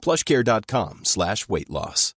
plushcare.com slash weight loss.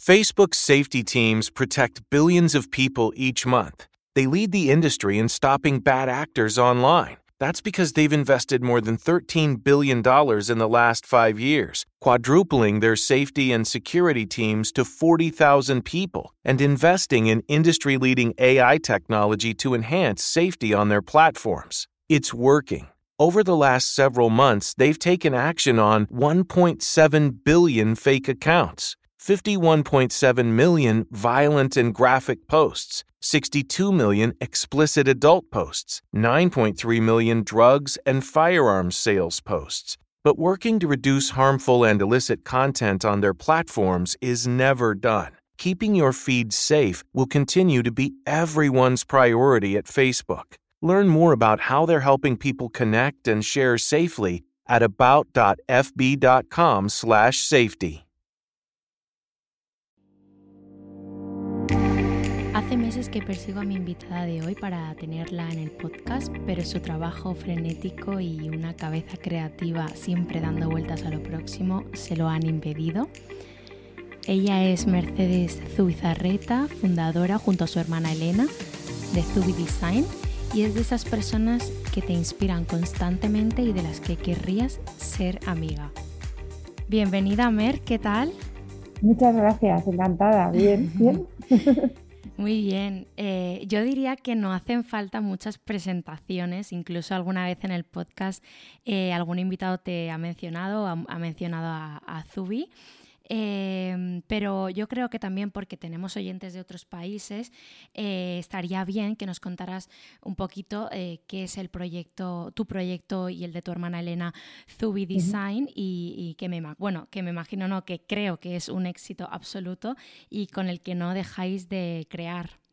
Facebook's safety teams protect billions of people each month. They lead the industry in stopping bad actors online. That's because they've invested more than $13 billion in the last five years, quadrupling their safety and security teams to 40,000 people, and investing in industry leading AI technology to enhance safety on their platforms. It's working. Over the last several months, they've taken action on 1.7 billion fake accounts. 51.7 million violent and graphic posts, 62 million explicit adult posts, 9.3 million drugs and firearms sales posts. But working to reduce harmful and illicit content on their platforms is never done. Keeping your feed safe will continue to be everyone's priority at Facebook. Learn more about how they're helping people connect and share safely at about.fb.com/safety. Hace meses que persigo a mi invitada de hoy para tenerla en el podcast, pero su trabajo frenético y una cabeza creativa siempre dando vueltas a lo próximo se lo han impedido. Ella es Mercedes Zubizarreta, fundadora junto a su hermana Elena de Zubi Design y es de esas personas que te inspiran constantemente y de las que querrías ser amiga. Bienvenida Mer, ¿qué tal? Muchas gracias, encantada, bien, bien. Muy bien. Eh, yo diría que no hacen falta muchas presentaciones. Incluso alguna vez en el podcast eh, algún invitado te ha mencionado, ha, ha mencionado a, a Zubi. Eh, pero yo creo que también porque tenemos oyentes de otros países, eh, estaría bien que nos contaras un poquito eh, qué es el proyecto, tu proyecto y el de tu hermana Elena, Zubi Design, y, y, que me bueno, que me imagino no, que creo que es un éxito absoluto y con el que no dejáis de crear.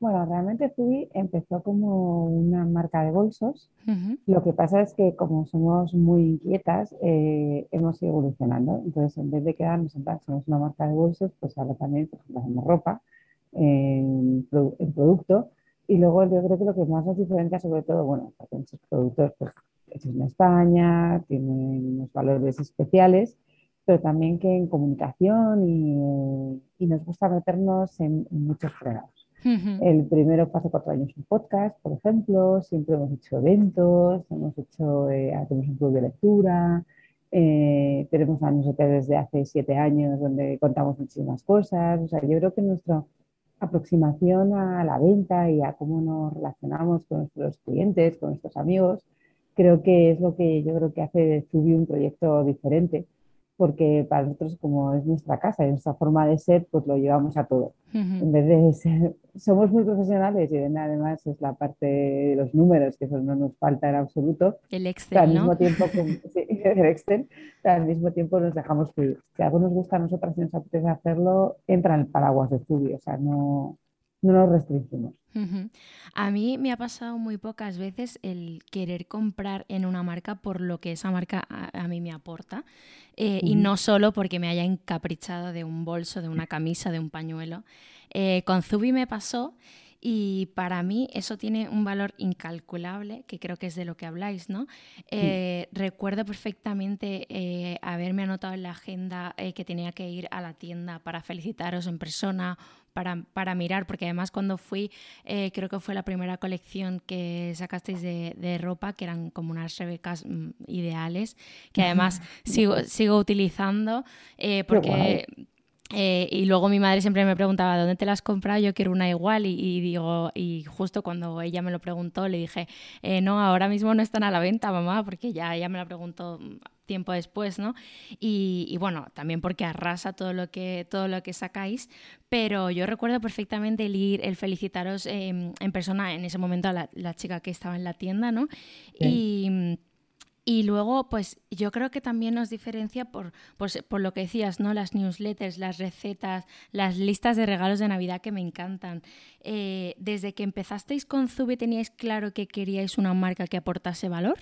Bueno, realmente Zubi empezó como una marca de bolsos. Lo que pasa es que como somos muy inquietas, eh, hemos ido evolucionando. Entonces, en vez de quedarnos en plan, somos una marca de bolsos, pues ahora también por ejemplo, hacemos ropa en, en, producto. Y luego yo creo que lo que más nos diferencia, sobre todo, bueno, muchos productos pues, hechos en España, tienen unos valores especiales, pero también que en comunicación y, y nos gusta meternos en, en muchos fregados. El primero fue cuatro años un podcast, por ejemplo, siempre hemos hecho eventos, hemos hecho, eh, hacemos un club de lectura, eh, tenemos la newsletter desde hace siete años donde contamos muchísimas cosas, o sea, yo creo que nuestra aproximación a la venta y a cómo nos relacionamos con nuestros clientes, con nuestros amigos, creo que es lo que yo creo que hace de Zubi un proyecto diferente porque para nosotros como es nuestra casa y nuestra forma de ser, pues lo llevamos a todo. Uh -huh. En vez de ser, somos muy profesionales y además es la parte de los números, que eso no nos falta en absoluto. El Excel, al ¿no? mismo tiempo, sí, el Excel, al mismo tiempo nos dejamos fluir. Si algo nos gusta a nosotras y nos apetece hacerlo, entra en el paraguas de estudio, o sea, no, no nos restringimos. A mí me ha pasado muy pocas veces el querer comprar en una marca por lo que esa marca a, mí me aporta eh, y no solo porque me haya encaprichado de un bolso, de una camisa, de un pañuelo. Eh, con Zubi me pasó y para mí eso tiene un valor incalculable, que creo que es de lo que habláis, ¿no? Eh, recuerdo perfectamente eh, haberme anotado en la agenda eh, que tenía que ir a la tienda para felicitaros en persona, para, para mirar, porque además cuando fui, creo que fue la primera colección que sacasteis de, de ropa, que eran como unas rebecas mm, ideales, que además sigo, sigo utilizando, porque... Eh, y luego mi madre siempre me preguntaba, ¿dónde te las has comprado? Yo quiero una igual. Y, digo, y justo cuando ella me lo preguntó, le dije, eh, no, ahora mismo no están a la venta, mamá, porque ya ella me la preguntó tiempo después, ¿no? Y, bueno, también porque arrasa todo lo que, todo lo que sacáis, pero yo recuerdo perfectamente el ir, el felicitaros em, en persona en ese momento a la, chica que estaba en la tienda, ¿no? Y y luego, pues yo creo que también nos diferencia por, por, lo que decías, ¿no? Las newsletters, las recetas, las listas de regalos de Navidad que me encantan. Eh, desde que empezasteis con Zube, ¿teníais claro que queríais una marca que aportase valor?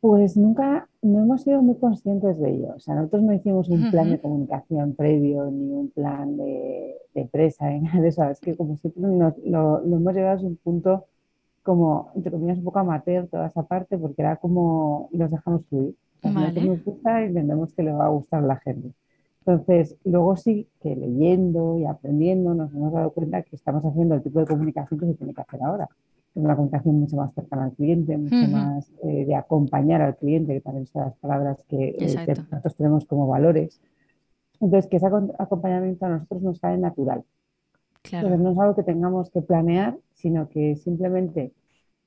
Pues nunca, no hemos sido muy conscientes de ello. O sea, nosotros no hicimos un plan de comunicación previo, ni un plan de, empresa, ni nada de eso. Es que como siempre lo, lo hemos llevado a un punto como, entre comillas, un poco amateur toda esa parte, porque era como, los dejamos fluir. O nos gusta y entendemos que le va a gustar a la gente. Entonces, luego sí que leyendo y aprendiendo nos hemos dado cuenta que estamos haciendo el tipo de comunicación que se tiene que hacer ahora. Es una comunicación mucho más cercana al cliente, mucho más eh, de acompañar al cliente, que también son las palabras que eh, nosotros tenemos como valores. Entonces, que ese acompañamiento a nosotros nos cae natural. Entonces, no es algo que tengamos que planear, sino que simplemente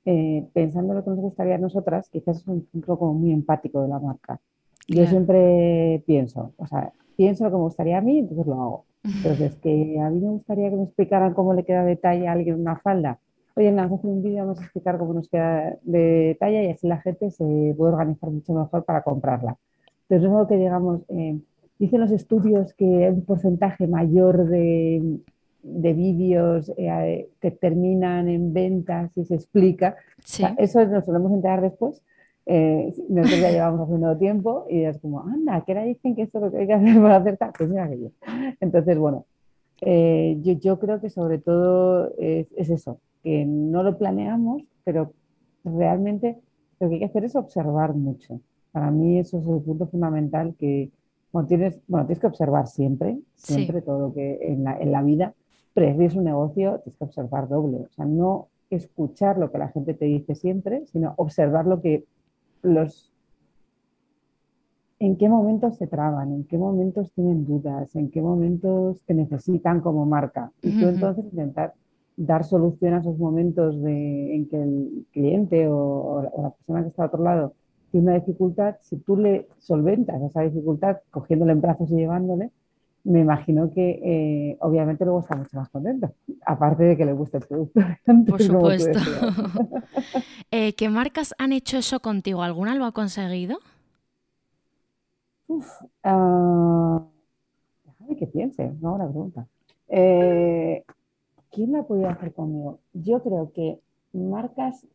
eh, pensando lo que nos gustaría a nosotras, quizás es un punto como muy empático de la marca. Yo siempre pienso, o sea, pienso lo que me gustaría a mí, entonces lo hago. Entonces, que a mí me gustaría que me explicaran cómo le queda de talla a alguien una falda. Oye, vamos a hacer un vídeo, vamos a explicar cómo nos queda de talla y así la gente se puede organizar mucho mejor para comprarla. Entonces, es algo que digamos, eh, dicen los estudios que un porcentaje mayor de, de vídeos eh, que terminan en ventas y se explica. eso nos solemos enterar después. Eh, nosotros ya llevamos haciendo tiempo y es como, anda, que ahora dicen que esto es lo que hay que hacer para acertar. Pues mira que Entonces, bueno, eh, yo, yo, creo que sobre todo es, es, eso, que no lo planeamos, pero realmente lo que hay que hacer es observar mucho. Para mí eso es el punto fundamental que bueno, tienes, bueno, tienes que observar siempre, siempre todo lo que en la, en la vida, pero un negocio, tienes que observar doble. O sea, no escuchar lo que la gente te dice siempre, sino observar lo que los en qué momentos se traban, en qué momentos tienen dudas, en qué momentos te necesitan como marca. Y tú entonces intentar dar solución a esos momentos de, en que el cliente o, la persona que está al otro lado tiene una dificultad, si tú le solventas esa dificultad cogiéndole en brazos y llevándole, me imagino que eh, obviamente luego está mucho más contento, aparte de que le guste el producto. Por supuesto. Eh, ¿Qué marcas han hecho eso contigo? ¿Alguna lo ha conseguido? Uf, uh, déjame que piense, no la pregunta. Eh, ¿Quién la podía hacer conmigo? Yo creo que marcas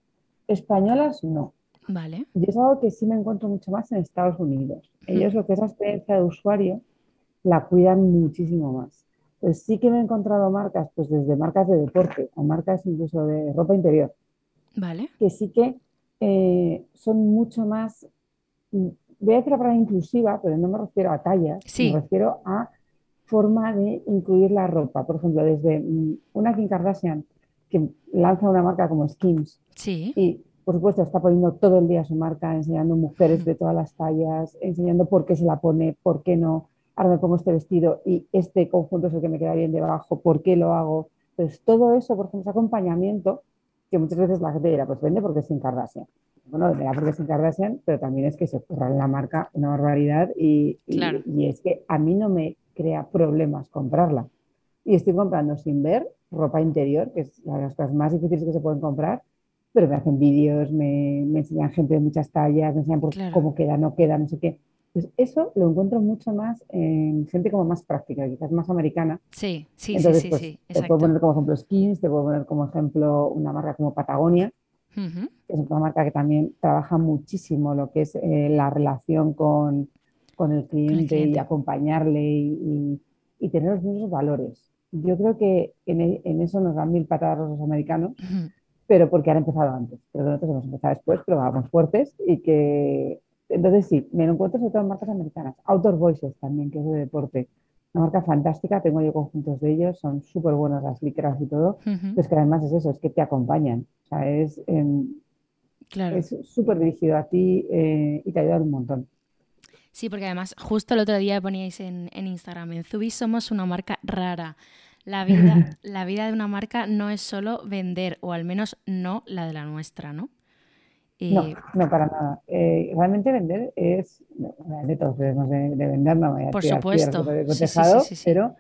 españolas no. Vale. Yo es algo que sí me encuentro mucho más en Estados Unidos. Ellos lo que es la experiencia de usuario la cuidan muchísimo más. Pues sí que me he encontrado marcas, pues desde marcas de deporte o marcas incluso de ropa interior, vale. que sí que eh, son mucho más, voy a decir la palabra inclusiva, pero no me refiero a tallas, me refiero a forma de incluir la ropa. Por ejemplo, desde mm, una Kim Kardashian que lanza una marca como Skims sí. y por supuesto está poniendo todo el día su marca, enseñando mujeres de todas las tallas, enseñando por qué se la pone, por qué no, ahora me pongo este vestido y este conjunto es el que me queda bien debajo, ¿por qué lo hago? Pues todo eso, por ejemplo, ese acompañamiento, que muchas veces la gente dirá, pues vende porque es sin Kardashian. Bueno, vende porque es sin Kardashian, pero también es que se ocurra en la marca una barbaridad y, y, es que a mí no me crea problemas comprarla. Y estoy comprando sin ver ropa interior, que es una de las cosas más difíciles que se pueden comprar, pero me hacen vídeos, me, enseñan gente de muchas tallas, me enseñan por cómo queda, no queda, no sé qué Pues eso lo encuentro mucho más en gente como más práctica, quizás más americana. Sí, sí, sí, sí, pues, sí, Te puedo poner como ejemplo Skins, te puedo poner como ejemplo una marca como Patagonia, que es una marca que también trabaja muchísimo lo que es eh, la relación con, con, el cliente y acompañarle y, y, tener los mismos valores. Yo creo que en, e, en, eso nos dan mil patadas los americanos, pero porque han empezado antes. Pero nosotros hemos empezado después, pero vamos fuertes y que entonces sí, me lo encuentro sobre todo en marcas americanas. Outdoor Voices también, que es de deporte. Una marca fantástica, tengo yo conjuntos de ellos, son súper buenas las licras y todo. Es que además es eso, es que te acompañan. O sea, es em, súper dirigido a ti eh, y te ayuda un montón. Sí, porque además justo el otro día poníais en, en Instagram, en Zubi somos una marca rara. La vida, la vida de una marca no es solo vender, o al menos no la de la nuestra, ¿no? No, no para nada. Eh, realmente vender es, de todos debemos de, vender, no voy a Por supuesto. pero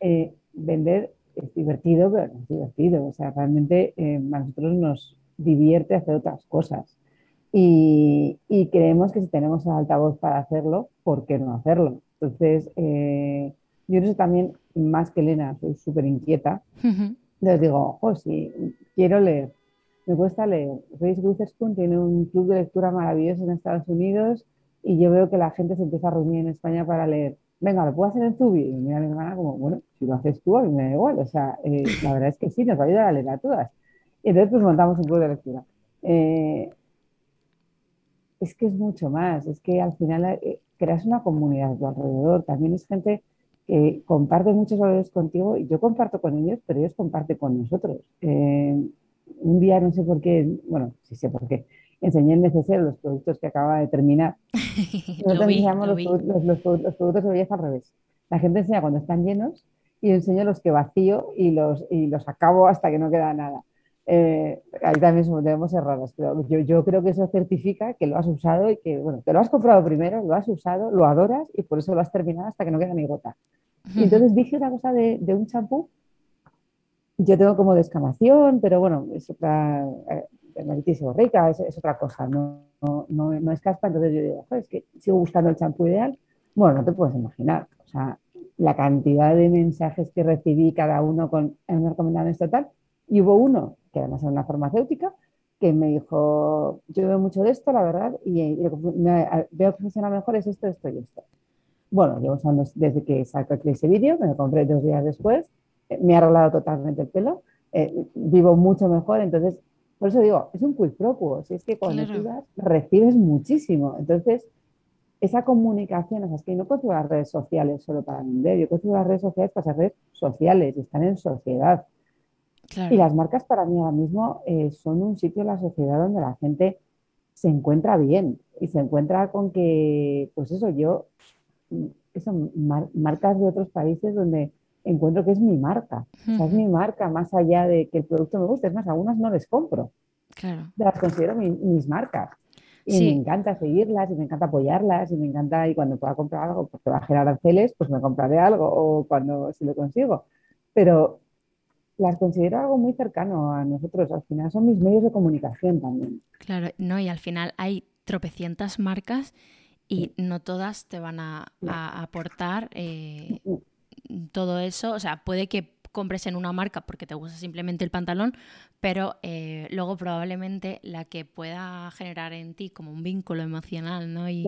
eh, vender es divertido, pero no es divertido. O sea, realmente eh, a nosotros nos divierte hacer otras cosas. Y, creemos que si tenemos el altavoz para hacerlo, ¿por qué no hacerlo? Entonces, yo no sé también, más que Elena, soy súper inquieta. Les digo, oh, sí, quiero leer me cuesta leer. Reese Witherspoon tiene un club de lectura maravilloso en Estados Unidos y yo veo que la gente se empieza a reunir en España para leer. Venga, ¿lo puedo hacer en Zubi? Y mira mi hermana como, bueno, si lo haces tú, a mí me da igual. O sea, eh, la verdad es que sí, nos va a ayudar a leer a todas. Y entonces pues montamos un club de lectura. Eh, es que es mucho más, es que al final eh, creas una comunidad a tu alrededor. También es gente que comparte muchos valores contigo y yo comparto con ellos, pero ellos comparten con nosotros un día, no sé por qué, bueno, sí sé por qué, enseñé en necesario los productos que acaba de terminar. Nosotros enseñamos los, los, productos de belleza al revés. La gente enseña cuando están llenos y yo enseño los que vacío y los, y los acabo hasta que no queda nada. Eh, ahí también debemos ser raros, pero yo, yo, creo que eso certifica que lo has usado y que, bueno, te lo has comprado primero, lo has usado, lo adoras y por eso lo has terminado hasta que no queda ni gota. Y entonces dije una cosa de, de un champú yo tengo como descamación, pero bueno, es otra, eh, dermatitis rica, es, es, otra cosa, no, no, no, es caspa, entonces yo digo, es que sigo buscando el champú ideal. Bueno, no te puedes imaginar, o sea, la cantidad de mensajes que recibí cada uno con me recomendado esto tal, y hubo uno, que además era una farmacéutica, que me dijo, yo veo mucho de esto, la verdad, y, veo que funciona mejor es esto, esto y esto. Bueno, llevo usando desde que saco ese vídeo, me lo compré dos días después, me ha arreglado totalmente el pelo, eh, vivo mucho mejor, entonces, por eso digo, es un quid pro quo, si es que cuando tú das, recibes muchísimo, entonces, esa comunicación, o sea, es que no construyo las redes sociales solo para vender, yo construyo las redes sociales para ser redes sociales, están en sociedad. Y las marcas para mí ahora mismo eh, son un sitio en la sociedad donde la gente se encuentra bien y se encuentra con que, pues eso, yo, eso, marcas de otros países donde encuentro que es mi marca. o sea, es mi marca más allá de que el producto me guste. Es más, algunas no les compro. Claro. Las considero mis marcas. Y me encanta seguirlas y me encanta apoyarlas y me encanta, y cuando pueda comprar algo porque va a generar aranceles, pues me compraré algo o cuando si lo consigo. Pero las considero algo muy cercano a nosotros. Al final son mis medios de comunicación también. Claro, no, y al final hay tropecientas marcas y no todas te van a, aportar eh, todo eso, o sea, puede que compres en una marca porque te gusta simplemente el pantalón, pero eh, luego probablemente la que pueda generar en ti como un vínculo emocional, ¿no? Y,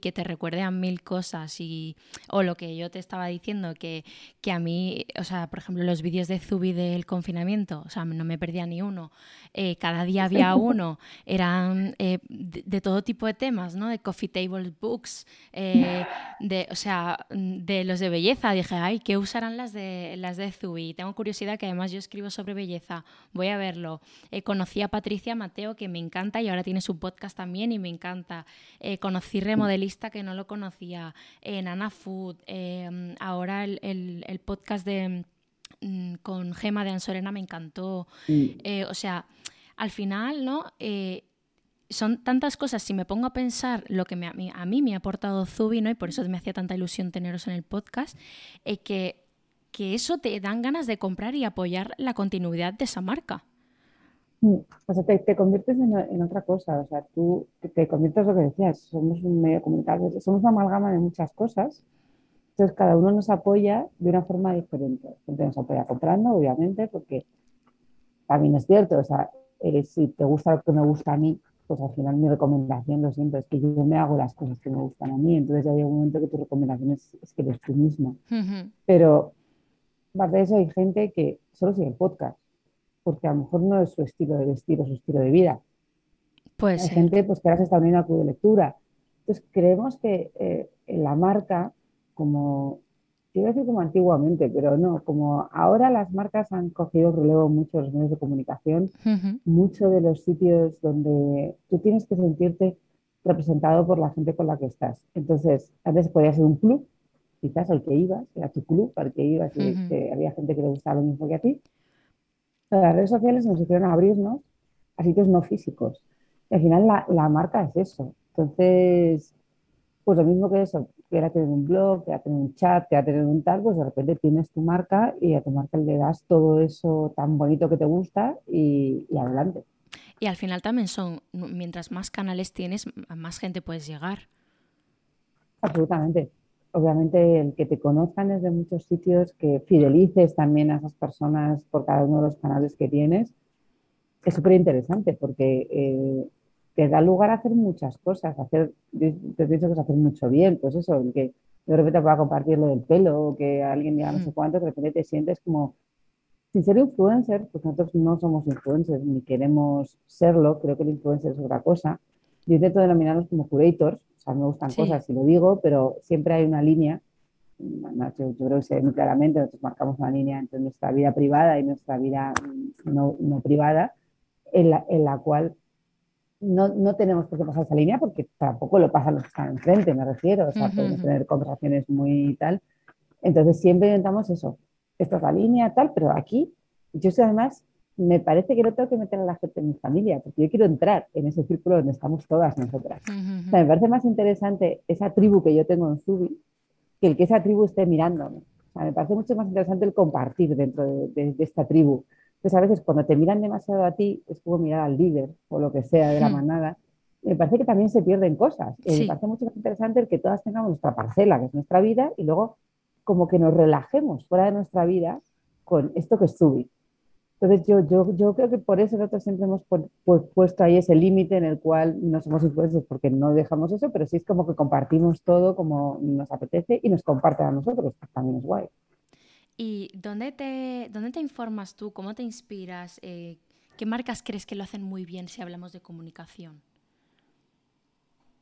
que te recuerde a mil cosas y, o lo que yo te estaba diciendo, que, que a mí, o sea, por ejemplo, los vídeos de Zubi del confinamiento, o sea, no me perdía ni uno, eh, cada día había uno, eran eh, de, todo tipo de temas, ¿no? De coffee table books, de, o sea, de los de belleza, dije, ay, ¿qué usarán las de, las de Zubi? Tengo curiosidad que además yo escribo sobre belleza, voy a ver verlo. Eh, conocí a Patricia Mateo, que me encanta y ahora tiene su podcast también y me encanta. Eh, conocí Remodelista, que no lo conocía. en Nana Food. Eh, ahora el, podcast de mm, con Gema de Ansorena me encantó. o sea, al final, ¿no? son tantas cosas, si me pongo a pensar lo que a, mí, me ha aportado Zubi, ¿no? y por eso me hacía tanta ilusión teneros en el podcast, que, que eso te dan ganas de comprar y apoyar la continuidad de esa marca. Mm, o sea, te, conviertes en, otra cosa, o sea, tú te, conviertes lo que decías, somos un medio comunitario, somos una amalgama de muchas cosas, entonces cada uno nos apoya de una forma diferente. Gente nos apoya comprando, obviamente, porque también es cierto, o sea, eh, si te gusta lo que me gusta a mí, pues al final mi recomendación, lo siento, es que yo me hago las cosas que me gustan a mí, entonces ya hay un momento que tu recomendación es, que eres tú mismo. Pero aparte de eso hay gente que solo sigue el podcast porque a lo mejor no es su estilo de vestir o su estilo de vida. Pues Hay gente pues, que ahora se está uniendo a club de lectura. Entonces, creemos que eh, la marca, como, quiero decir como antiguamente, pero no, como ahora las marcas han cogido relevo mucho los medios de comunicación, muchos de los sitios donde tú tienes que sentirte representado por la gente con la que estás. Entonces, antes podía ser un club, quizás al que ibas, era tu club, al que ibas y había gente que le gustaba lo mismo que a ti, las redes sociales nos hicieron abrirnos a sitios no físicos. Y al final la, marca es eso. Entonces, pues lo mismo que eso, que era tener un blog, que era tener un chat, que era tener un tal, pues de repente tienes tu marca y a tu marca le das todo eso tan bonito que te gusta y, y adelante. Y al final también son, mientras más canales tienes, más gente puedes llegar. Absolutamente obviamente el que te conozcan desde muchos sitios, que fidelices también a esas personas por cada uno de los canales que tienes, es súper interesante porque eh, te da lugar a hacer muchas cosas, hacer, te pienso que es hacer mucho bien, pues eso, el que de repente pueda compartir lo del pelo o que alguien diga no sé mm. cuánto, de repente te sientes como, sin ser influencer, pues nosotros no somos influencers ni queremos serlo, creo que el influencer es otra cosa, yo intento denominarnos como curators, sea, me gustan cosas, si lo digo, pero siempre hay una línea, yo, creo que se ve muy claramente, nosotros marcamos una línea entre nuestra vida privada y nuestra vida no, no privada, en la, en la cual no, no, tenemos por qué pasar esa línea porque tampoco lo pasan los que están enfrente, me refiero, o sea, podemos tener conversaciones muy tal. Entonces siempre intentamos eso, esta es la línea, tal, pero aquí yo soy además me parece que no tengo que meter a la gente en mi familia, porque yo quiero entrar en ese círculo donde estamos todas nosotras. o sea, me parece más interesante esa tribu que yo tengo en Zubi que el que esa tribu esté mirándome. O sea, me parece mucho más interesante el compartir dentro de, esta tribu. Entonces, a veces cuando te miran demasiado a ti, es como mirar al líder o lo que sea de la manada. Me parece que también se pierden cosas. Eh, me parece mucho más interesante el que todas tengamos nuestra parcela, que es nuestra vida, y luego como que nos relajemos fuera de nuestra vida con esto que es Zubi. Entonces yo, yo, yo creo que por eso nosotros siempre hemos puesto ahí ese límite en el cual no somos influencers porque no dejamos eso, pero sí es como que compartimos todo como nos apetece y nos comparten a nosotros, también es guay. ¿Y dónde te, dónde te informas tú? ¿Cómo te inspiras? Eh, ¿Qué marcas crees que lo hacen muy bien si hablamos de comunicación?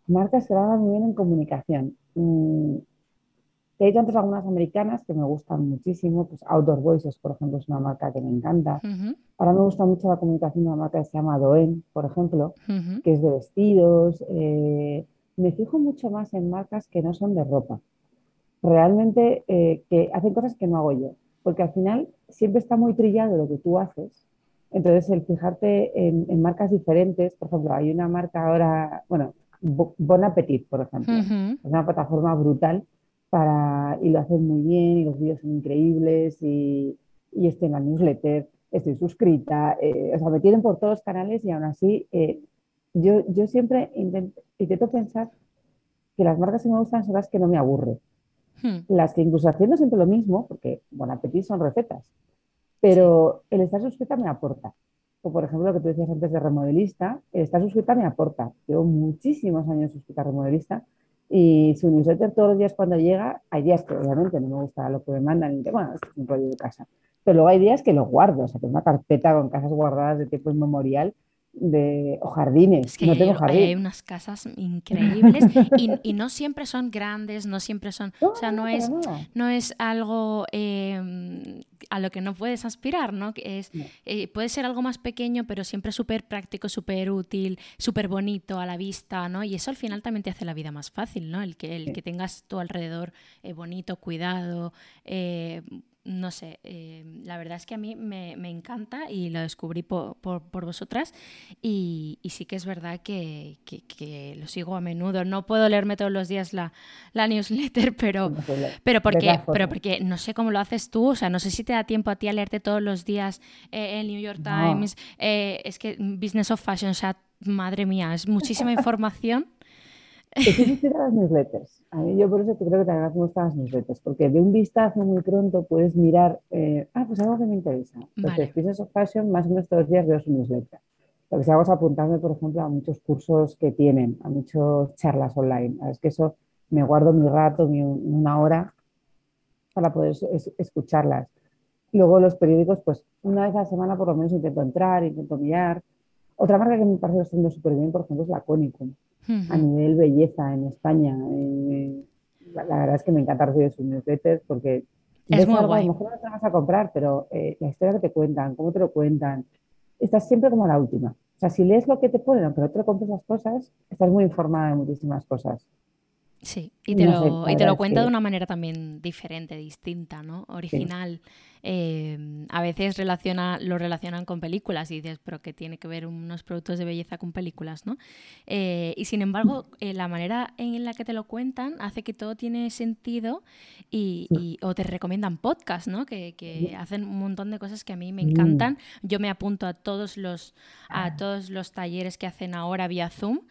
Marcas que lo hagan muy bien en comunicación. Mm, he dicho antes algunas americanas que me gustan muchísimo, pues Outdoor Voices, por ejemplo, es una marca que me encanta. Ahora me gusta mucho la comunicación de una marca que se llama Doen, por ejemplo, que es de vestidos. Eh, me fijo mucho más en marcas que no son de ropa. Realmente eh, que hacen cosas que no hago yo, porque al final siempre está muy trillado lo que tú haces. Entonces, el fijarte en, marcas diferentes, por ejemplo, hay una marca ahora, bueno, Bon Appetit, por ejemplo, es una plataforma brutal para, y lo hacen muy bien y los vídeos son increíbles y, y estoy en la newsletter, estoy suscrita, eh, o sea, me tienen por todos los canales y aún así eh, yo, yo siempre intento, intento, pensar que las marcas que me gustan son las que no me aburren. Hmm. Las que incluso haciendo siempre lo mismo, porque Bon Appetit son recetas, pero el estar suscrita me aporta. O por ejemplo, lo que tú decías antes de remodelista, el estar suscrita me aporta. Llevo muchísimos años suscrita a remodelista y su newsletter todos los días cuando llega, hay días que obviamente no me gusta lo que me mandan, y bueno, es un rollo de casa. Pero luego hay días que lo guardo, o sea, tengo una carpeta con casas guardadas de tiempo inmemorial de o jardines. no tengo jardín. Hay unas casas increíbles y, no siempre son grandes, no siempre son, o sea, no, es, no es algo em, a lo que no puedes aspirar, ¿no? Es, eh, puede ser algo más pequeño, pero siempre súper práctico, súper útil, súper bonito a la vista, ¿no? Y eso al final también te hace la vida más fácil, ¿no? El que, el que tengas tu alrededor eh, bonito, cuidado, eh, no sé, eh, la verdad es que a mí me, encanta y lo descubrí por, vosotras y, sí que es verdad que, lo sigo a menudo. No puedo leerme todos los días la, newsletter, pero, pero, porque, pero porque no sé cómo lo haces tú, o sea, no sé si te da tiempo a ti a leerte todos los días eh, el New York Times, eh, es que Business of Fashion, o sea, madre mía, es muchísima información. Es las newsletters. A mí yo por eso creo que te me gustan las newsletters, porque de un vistazo muy pronto puedes mirar, eh, ah, pues algo que me interesa. Entonces, Business of Fashion, más o menos todos los días veo su newsletter. Lo que hago es apuntarme, por ejemplo, a muchos cursos que tienen, a muchas charlas online. Es que eso me guardo mi rato, mi, una hora, para poder escucharlas. Luego los periódicos, pues una vez a la semana por lo menos intento entrar, intento mirar. Otra marca que me parece que está súper bien, por ejemplo, es la Conicum a nivel belleza en España. Eh, la, verdad es que me encanta recibir sus newsletters porque es muy guay. a lo mejor no te vas a comprar, pero eh, la historia que te cuentan, cómo te lo cuentan, estás siempre como la última. O sea, si lees lo que te ponen, no te lo compres las cosas, estás muy informada de muchísimas cosas. Sí, y te, lo, y te lo cuenta de una manera también diferente, distinta, ¿no? Original. Em, a veces relaciona, lo relacionan con películas y dices, pero que tiene que ver unos productos de belleza con películas, ¿no? Eh, y sin embargo, eh, la manera en la que te lo cuentan hace que todo tiene sentido y, o te recomiendan podcasts, ¿no? Que, que, hacen un montón de cosas que a mí me encantan. Yo me apunto a todos los, a todos los talleres que hacen ahora vía Zoom.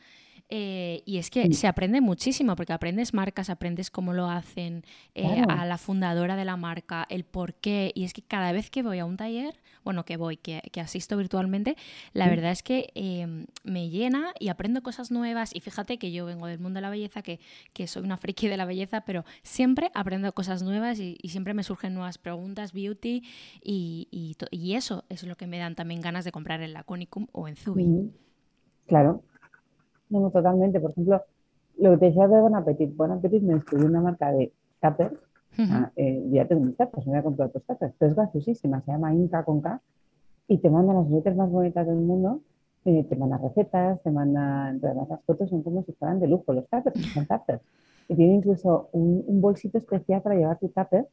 Eh, y es que se aprende muchísimo, porque aprendes marcas, aprendes cómo lo hacen, eh, a la fundadora de la marca, el por qué. Y es que cada vez que voy a un taller, bueno, que voy, que, asisto virtualmente, la verdad es que em, me llena y aprendo cosas nuevas. Y fíjate que yo vengo del mundo de la belleza, que, soy una friki de la belleza, pero siempre aprendo cosas nuevas y, siempre me surgen nuevas preguntas, beauty, y, y, eso es lo que me dan también ganas de comprar en la Conicum o en Zubi. Claro, no, totalmente. Por ejemplo, lo que te decía de Bon Appetit. Bon Appetit me descubrió una marca de tuppers. Ah, eh, ya tengo mis tuppers, me voy a comprar otros tuppers. Pero es graciosísima, se llama Inca con K. Y te mandan las recetas más bonitas del mundo. Eh, te mandan recetas, te mandan. Además, las fotos son como si fueran de lujo, los tuppers, son tuppers. Y tiene incluso un, bolsito especial para llevar tu tupper,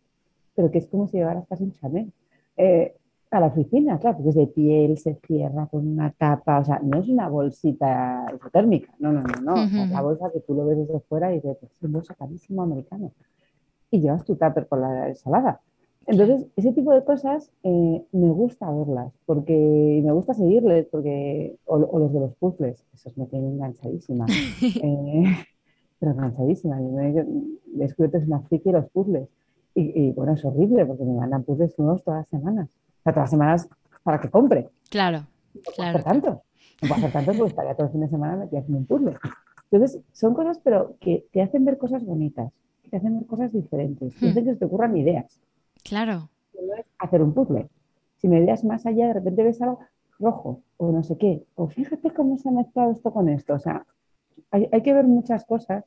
pero que es como si llevaras casi un Chanel. Eh, a la oficina, claro, porque es de piel, se cierra con una tapa, o sea, no es una bolsita isotérmica, no, no, no, no, es la bolsa que tú lo ves desde fuera y dices, es un bolso carísimo americano. Y llevas tu tupper por la ensalada. Entonces, ese tipo de cosas eh, me gusta verlas, porque me gusta seguirles, porque, o, los de los puzzles, esos me tienen enganchadísima. eh, pero enganchadísima, yo me he descubierto es una friki los puzzles. Y, y, bueno, es horrible, porque me mandan puzzles nuevos todas las semanas todas las semanas para que compre. Claro. No hacer tanto. No puedo hacer tanto porque estaría todo el fin de semana metida en un puzzle. Entonces, son cosas, pero que te hacen ver cosas bonitas, que te hacen ver cosas diferentes, que hacen hmm. que te ocurran ideas. Claro. No es hacer un puzzle. Si me veas más allá, de repente ves algo rojo o no sé qué, o fíjate cómo se ha mezclado esto con esto. O sea, hay, hay que ver muchas cosas.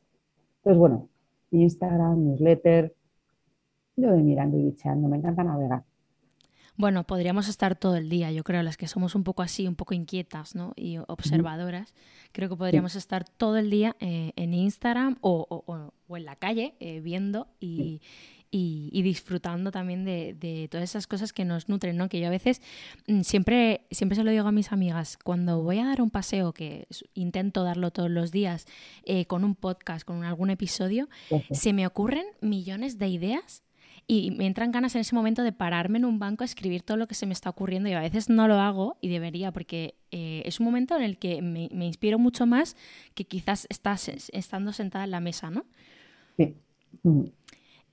Entonces, bueno, Instagram, newsletter, yo voy mirando y bicheando, me encanta navegar. Bueno, podríamos estar todo el día, yo creo, las que somos un poco así, un poco inquietas ¿no? y observadoras, creo que podríamos estar todo el día eh, en Instagram o, en la calle eh, viendo y, disfrutando también de, todas esas cosas que nos nutren, ¿no? Que yo a veces mm, siempre, siempre se lo digo a mis amigas, cuando voy a dar un paseo, que intento darlo todos los días, eh, con un podcast, con algún episodio, se me ocurren millones de ideas y me entran ganas en ese momento de pararme en un banco a escribir todo lo que se me está ocurriendo y a veces no lo hago y debería porque eh, es un momento en el que me, inspiro mucho más que quizás estás estando sentada en la mesa, ¿no? Sí.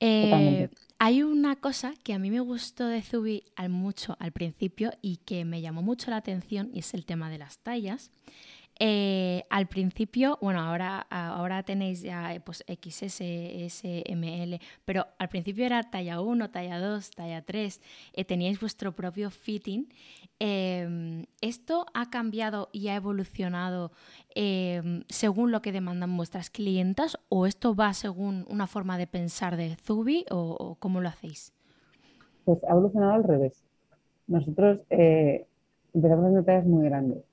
Eh, hay una cosa que a mí me gustó de Zubi al mucho al principio y que me llamó mucho la atención y es el tema de las tallas. Eh, al principio, bueno, ahora, ahora tenéis ya eh, pues, XS, S, ML, pero al principio era talla 1, talla 2, talla 3, eh, teníais vuestro propio fitting. Em, ¿Esto ha cambiado y ha evolucionado em, según lo que demandan vuestras clientas o esto va según una forma de pensar de Zubi o, cómo lo hacéis? Pues ha evolucionado al revés. Nosotros empezamos en tallas muy grandes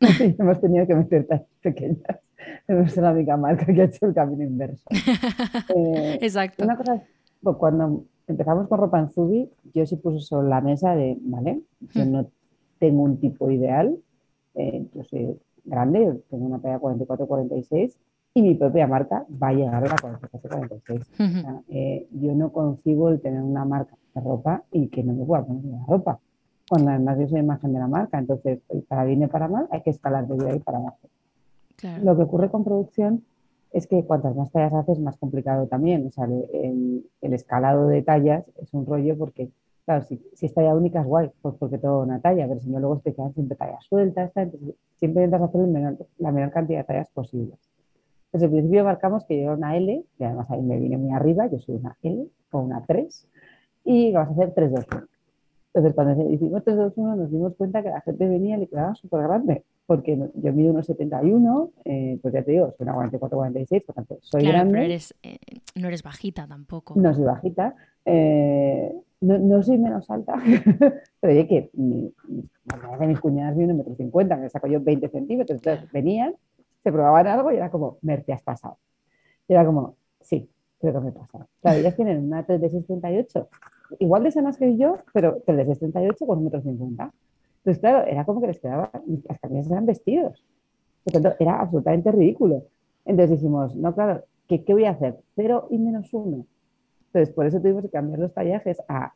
hemos tenido que meter tan pequeñas. Hemos la única marca que ha hecho el camino inverso. Eh, Exacto. Una cosa es, pues, cuando empezamos con ropa en Zubi, yo sí puse sobre la mesa de, vale, yo no tengo un tipo ideal, eh, yo soy grande, tengo una talla 44-46 y mi propia marca va a llegar a la 44-46. Eh, yo no concibo el tener una marca de ropa y que no me pueda poner la ropa, cuando además yo soy imagen de la marca, entonces para bien y para mal hay que escalar de ahí para abajo. Lo que ocurre con producción es que cuantas más tallas haces, más complicado también. O sea, el, escalado de tallas es un rollo porque, claro, si, si, es talla única es guay, pues porque todo una talla, pero si no, luego te quedan siempre tallas sueltas, entonces siempre intentas hacer la menor cantidad de tallas posibles. Desde el principio marcamos que yo era una L, y además ahí me viene muy arriba, yo soy una L o una 3, y vamos a hacer 3, 2, 1. Entonces, cuando hicimos 3, 2, 1, nos dimos cuenta que la gente venía y le quedaba súper grande porque yo mido unos 71, eh, pues ya te digo, soy una 44, 46, por tanto, soy grande. Pero eres, eh, no eres bajita tampoco. No soy bajita, eh, no, no, soy menos alta, pero oye que mi, de mis cuñadas miden un metro cincuenta, me saco yo 20 centímetros, entonces venían, se probaban algo y era como, Mer, te has pasado. Y era como, sí, creo que me he pasado. Claro, ellas tienen una 3 de 68, igual de sanas que yo, pero 3 de 68 con un metro. Entonces, claro, era como que les quedaba, las camisas eran vestidos. Por tanto, era absolutamente ridículo. Entonces dijimos, no, claro, ¿qué, ¿qué voy a hacer? Cero y menos uno. Entonces, por eso tuvimos que cambiar los tallajes a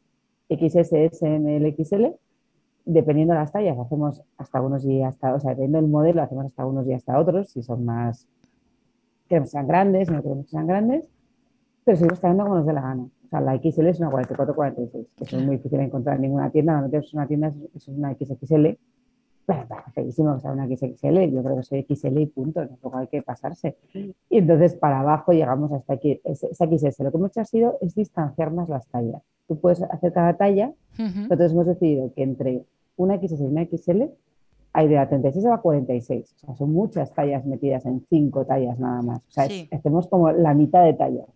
XS, SML, XL. Dependiendo de las tallas, hacemos hasta unos y hasta, o sea, dependiendo del modelo, hacemos hasta unos y hasta otros, si son más, queremos que sean grandes, no queremos que sean grandes, pero seguimos trayendo como nos dé la gana la XL es una 44-46, que es muy difícil encontrar en ninguna tienda. Normalmente es una tienda, es una XXL. Pero está feísimo, o sea, una XXL, yo creo que soy XL y punto, tampoco hay que pasarse. Y entonces para abajo llegamos hasta aquí, esa XS. Lo que hemos hecho ha sido es distanciar más las tallas. Tú puedes hacer cada talla, entonces hemos decidido que entre una XS y una XL hay de la 36 a la 46. O sea, son muchas tallas metidas en cinco tallas nada más. O sea, hacemos como la mitad de tallas.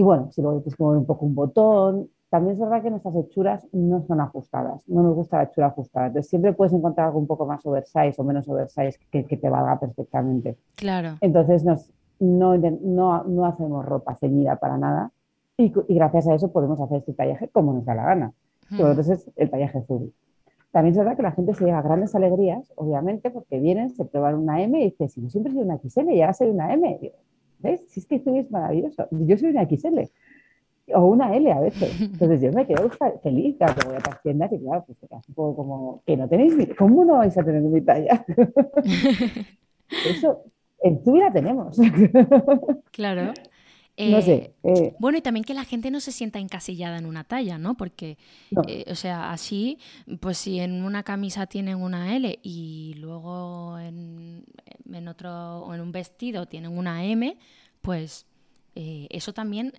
Y bueno, si luego tienes que mover un poco un botón, también es verdad que nuestras hechuras no son ajustadas, no nos gusta la hechura ajustada. Entonces siempre puedes encontrar algo un poco más oversize o menos oversize que, que te valga perfectamente. Claro. Entonces nos, no, no, no, hacemos ropa ceñida para nada y, y, gracias a eso podemos hacer este tallaje como nos da la gana. Entonces el tallaje azul. También es verdad que la gente se lleva grandes alegrías, obviamente, porque vienen, se prueban una M y dicen, si yo siempre soy una XL y ahora soy una M. ¿Ves? Si es que esto es maravilloso. Yo soy una XL o una L a veces. Entonces yo me quedo feliz, claro, que voy a las tiendas y claro, pues te un poco como que no tenéis mi... ¿Cómo no vais a tener mi talla? Eso en tu vida tenemos. Claro. No sé. Eh, eh. bueno, y también que la gente no se sienta encasillada en una talla, ¿no? Porque, eh, o sea, así, pues si en una camisa tienen una L y luego en, en otro, o en un vestido tienen una M, pues eso también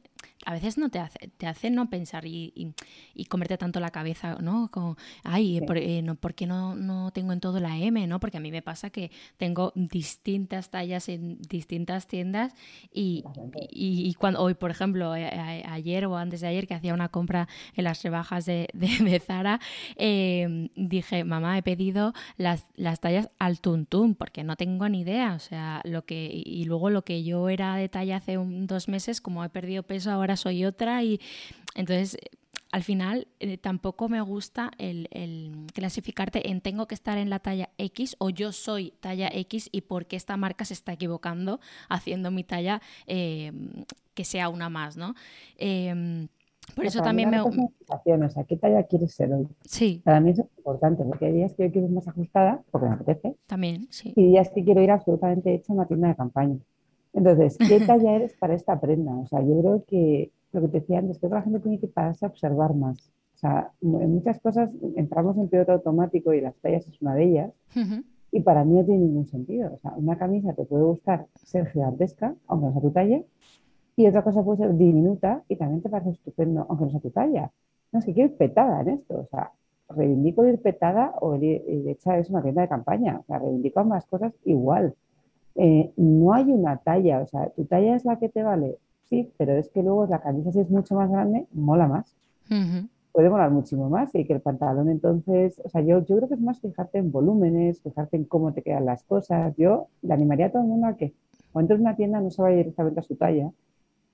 a veces no te hace, te hace no pensar y, y, comerte tanto la cabeza, ¿no? Como, ay, por, eh, no, ¿por qué no, no, tengo en todo la M, ¿no? Porque a mí me pasa que tengo distintas tallas en distintas tiendas y, y, cuando hoy, por ejemplo, ayer o antes de ayer que hacía una compra en las rebajas de, de, Zara, em, dije, mamá, he pedido las, las tallas al tuntún porque no tengo ni idea, o sea, lo que, y luego lo que yo era de talla hace dos meses, como he perdido peso ahora soy otra y entonces al final eh, tampoco me gusta el, clasificarte en tengo que estar en la talla X o yo soy talla X y porque esta marca se está equivocando haciendo mi talla em, que sea una más, ¿no? Em, por eso también me... O sea, ¿qué talla quieres ser hoy? Sí. Para mí es importante, porque hay días que yo quiero ir más ajustada, porque me apetece. También, sí. Y días que quiero ir absolutamente hecha en una tienda de campaña. Entonces, ¿qué talla eres para esta prenda? O sea, yo creo que lo que te decía antes, que la gente tiene que pararse a observar más. O sea, en muchas cosas entramos en piloto automático y las tallas es una de ellas. Y para mí no tiene ningún sentido. O sea, una camisa te puede gustar ser gigantesca, aunque no sea tu talla, y otra cosa puede ser diminuta y también te parece estupendo, aunque no sea tu talla. No, es que quiero ir petada en esto. O sea, reivindico ir petada o ir hecha es una tienda de campaña. O sea, reivindico ambas cosas igual. Eh, no hay una talla, o sea, tu talla es la que te vale, sí, pero es que luego la camisa si es mucho más grande, mola más. Puede molar muchísimo más y que el pantalón entonces, o sea, yo, yo creo que es más fijarte en volúmenes, fijarte en cómo te quedan las cosas. Yo le animaría a todo el mundo a que cuando entres en una tienda no se vaya directamente a su talla,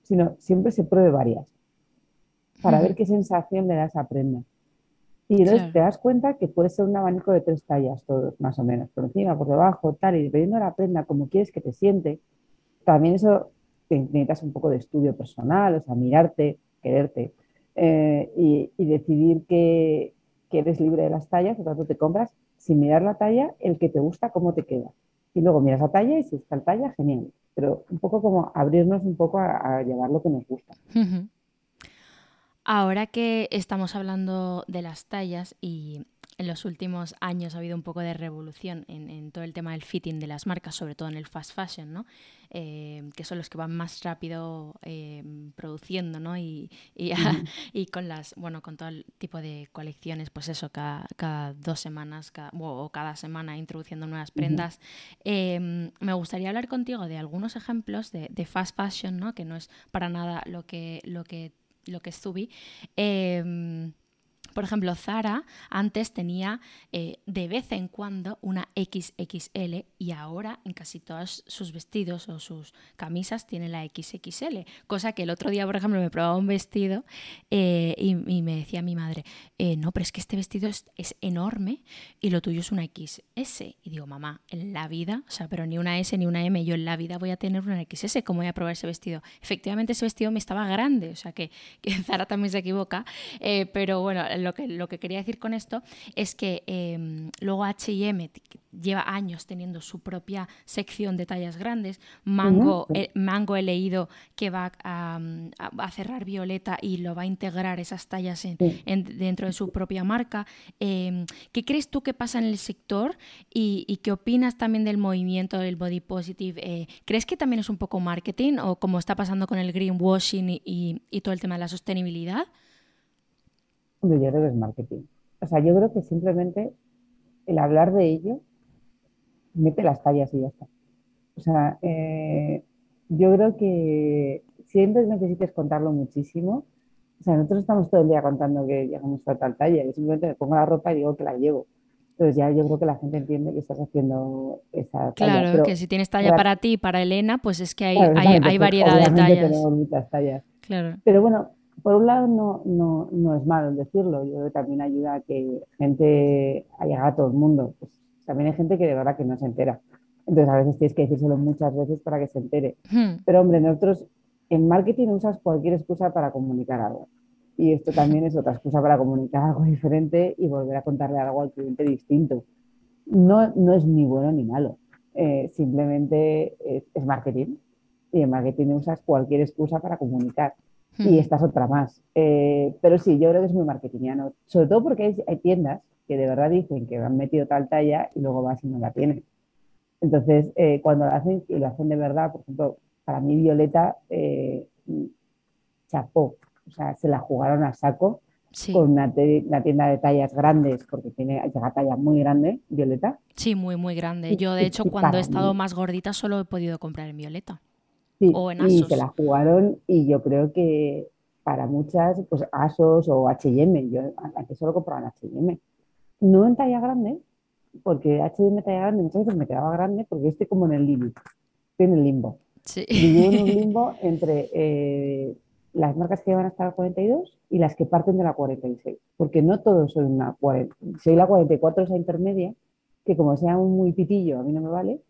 sino siempre se pruebe varias. para ver qué sensación le da esa prenda. Y entonces te das cuenta que puede ser un abanico de tres tallas todos, más o menos, por encima, por debajo, tal, y dependiendo de la prenda, como quieres que te siente, también eso necesitas un poco de estudio personal, o sea, mirarte, quererte eh, y, decidir que, eres libre de las tallas, por tanto te compras sin mirar la talla, el que te gusta, cómo te queda. Y luego miras la talla y si está la talla, genial. Pero un poco como abrirnos un poco a, llevar lo que nos gusta. Ahora que estamos hablando de las tallas y en los últimos años ha habido un poco de revolución en, todo el tema del fitting de las marcas, sobre todo en el fast fashion, ¿no? Eh, que son los que van más rápido eh, produciendo, ¿no? Y, y, con las, bueno, con todo el tipo de colecciones, pues eso, cada, dos semanas o cada semana introduciendo nuevas prendas. Em, me gustaría hablar contigo de algunos ejemplos de, de, fast fashion, ¿no? Que no es para nada lo que, lo que lo que subí. Em, por ejemplo, Zara antes tenía eh, de vez en cuando una XXL y ahora en casi todos sus vestidos o sus camisas tiene la XXL. Cosa que el otro día, por ejemplo, me probaba un vestido eh, y, me decía mi madre, eh, no, pero es que este vestido es, enorme y lo tuyo es una XS. Y digo, mamá, en la vida, o sea, pero ni una S ni una M, yo en la vida voy a tener una XS, ¿cómo voy a probar ese vestido? Efectivamente, ese vestido me estaba grande, o sea que, que Zara también se equivoca, pero bueno, lo que, lo que quería decir con esto es que em, luego HM lleva años teniendo su propia sección de tallas grandes. Mango, Mango he leído que va a, cerrar Violeta y lo va a integrar esas tallas dentro de su propia marca. Em, ¿Qué crees tú que pasa en el sector y, qué opinas también del movimiento del body positive? Eh, ¿Crees que también es un poco marketing o como está pasando con el greenwashing y, y todo el tema de la sostenibilidad? Yo creo que es marketing. O sea, yo creo que simplemente el hablar de ello mete las tallas y ya está. O sea, eh, yo creo que siempre necesites contarlo muchísimo. O sea, nosotros estamos todo el día contando que llegamos a tal talla. Yo simplemente me pongo la ropa y digo que la llevo. Entonces ya yo creo que la gente entiende que estás haciendo esa talla. Claro, que si tienes talla para ti y para Elena, pues es que hay, hay, hay variedad de tallas. Tenemos muchas tallas. Claro. Pero bueno, por un lado no, no, no es malo decirlo, yo creo que también ayuda a que gente haya a todo el mundo. Pues también hay gente que de verdad que no se entera. Entonces a veces tienes que decírselo muchas veces para que se entere. Hmm. Pero hombre, nosotros en marketing usas cualquier excusa para comunicar algo. Y esto también es otra excusa para comunicar algo diferente y volver a contarle algo al cliente distinto. No, no es ni bueno ni malo. Eh, simplemente es, es marketing. Y en marketing usas cualquier excusa para comunicar y esta es otra más. Eh, pero sí, yo creo que es muy marketingiano, sobre todo porque hay, tiendas que de verdad dicen que han metido tal talla y luego vas y no la tienen. Entonces, eh, cuando lo hacen y lo hacen de verdad, por ejemplo, para mí Violeta eh, chapó, o sea, se la jugaron a saco con una, tienda de tallas grandes, porque tiene llega talla muy grande, Violeta. Sí, muy, muy grande. Yo, de hecho, cuando he estado más gordita, solo he podido comprar en Violeta. Sí, Y se la jugaron y yo creo que para muchas, pues Asos o H&M, yo antes solo compraba en H&M. No en talla grande, porque H&M talla grande muchas veces me quedaba grande porque estoy como en el limbo, estoy en el limbo. Sí. Vivo en un limbo entre eh, las marcas que van hasta la 42 y las que parten de la 46, porque no todos son una 40. Soy la 44 esa intermedia, que como sea un muy pitillo a mí no me vale,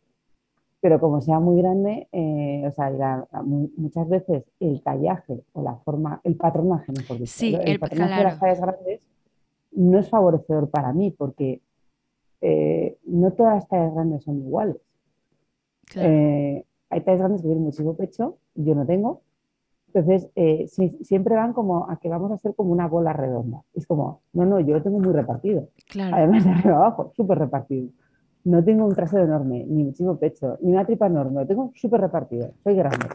pero como sea muy grande, eh, o sea, muchas veces el tallaje o la forma, el patronaje, mejor dicho, sí, el, patronaje de las tallas grandes no es favorecedor para mí porque eh, no todas las tallas grandes son iguales. Eh, hay tallas grandes que tienen muchísimo pecho, yo no tengo. Entonces, siempre van como a que vamos a hacer como una bola redonda. Es como, no, no, yo lo tengo muy repartido. Además de arriba abajo, súper repartido no tengo un trasero enorme, ni muchísimo pecho, ni una tripa enorme, lo tengo súper repartido, soy grande.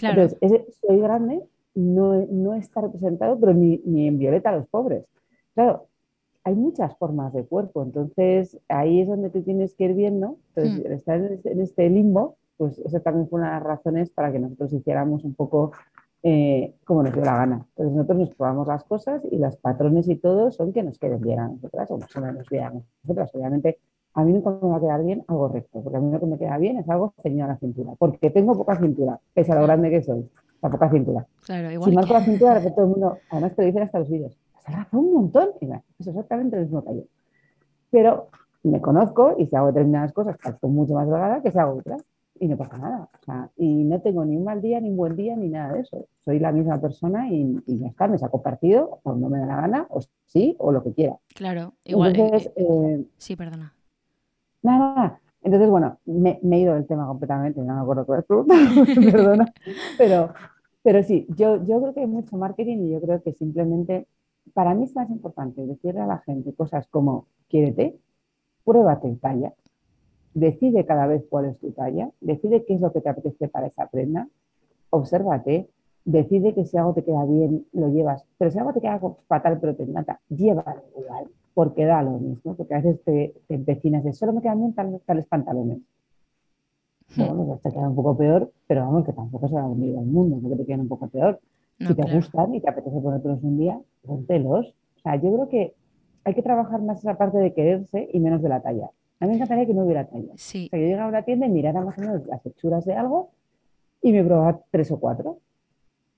Entonces, ese soy grande no, no está representado, pero ni, ni en violeta a los pobres. Claro, hay muchas formas de cuerpo, entonces ahí es donde tú tienes que ir viendo, entonces hmm. estar este, en este, limbo, pues eso también fue una de las razones para que nosotros hiciéramos un poco eh, como nos dio la gana. Entonces nosotros nos probamos las cosas y los patrones y todo son que nos queden bien a nosotras o más o menos bien a nosotras. Obviamente a mí nunca me va a quedar bien algo recto, porque a mí lo que me queda bien es algo ceñido a la cintura, porque tengo poca cintura, pese a lo grande que soy. la poca cintura. Claro, igual si marco la cintura, de todo el mundo, además te lo dicen hasta los vídeos, has razón un montón. Y es exactamente el mismo taller. Pero me conozco y si hago determinadas cosas, estoy mucho más delgada que si hago otras. Y no pasa nada. O sea, y no tengo ni un mal día, ni un buen día, ni nada de eso. Soy la misma persona y, y ya está, me saco partido, o no me da la gana, o sí, o lo que quiera. Claro, igual. Entonces, eh, sí, perdona. Nada. Entonces, bueno, me, he ido del tema completamente, no me acuerdo cuál es perdona. Pero, pero sí, yo, yo creo que hay mucho marketing y yo creo que simplemente, para mí es más importante decirle a la gente cosas como, quiérete, pruébate talla, decide cada vez cuál es tu talla, decide qué es lo que te apetece para esa prenda, obsérvate, decide que si algo te queda bien, lo llevas, pero si algo te queda fatal pero te encanta, llévalo igual, porque da lo mismo, porque a veces te, te empecinas de solo me quedan bien tales, tales pantalones. Bueno, pues te queda un poco peor, pero vamos, que tampoco se va a venir al mundo, porque te quedan un poco peor. No, si te claro. gustan y te apetece ponértelos un día, póntelos. O sea, yo creo que hay que trabajar más esa parte de quererse y menos de la talla. A mí me encantaría que no hubiera talla. Sí. O sea, yo llegaba a una tienda y mirara más o menos las hechuras de algo y me probaba tres o cuatro.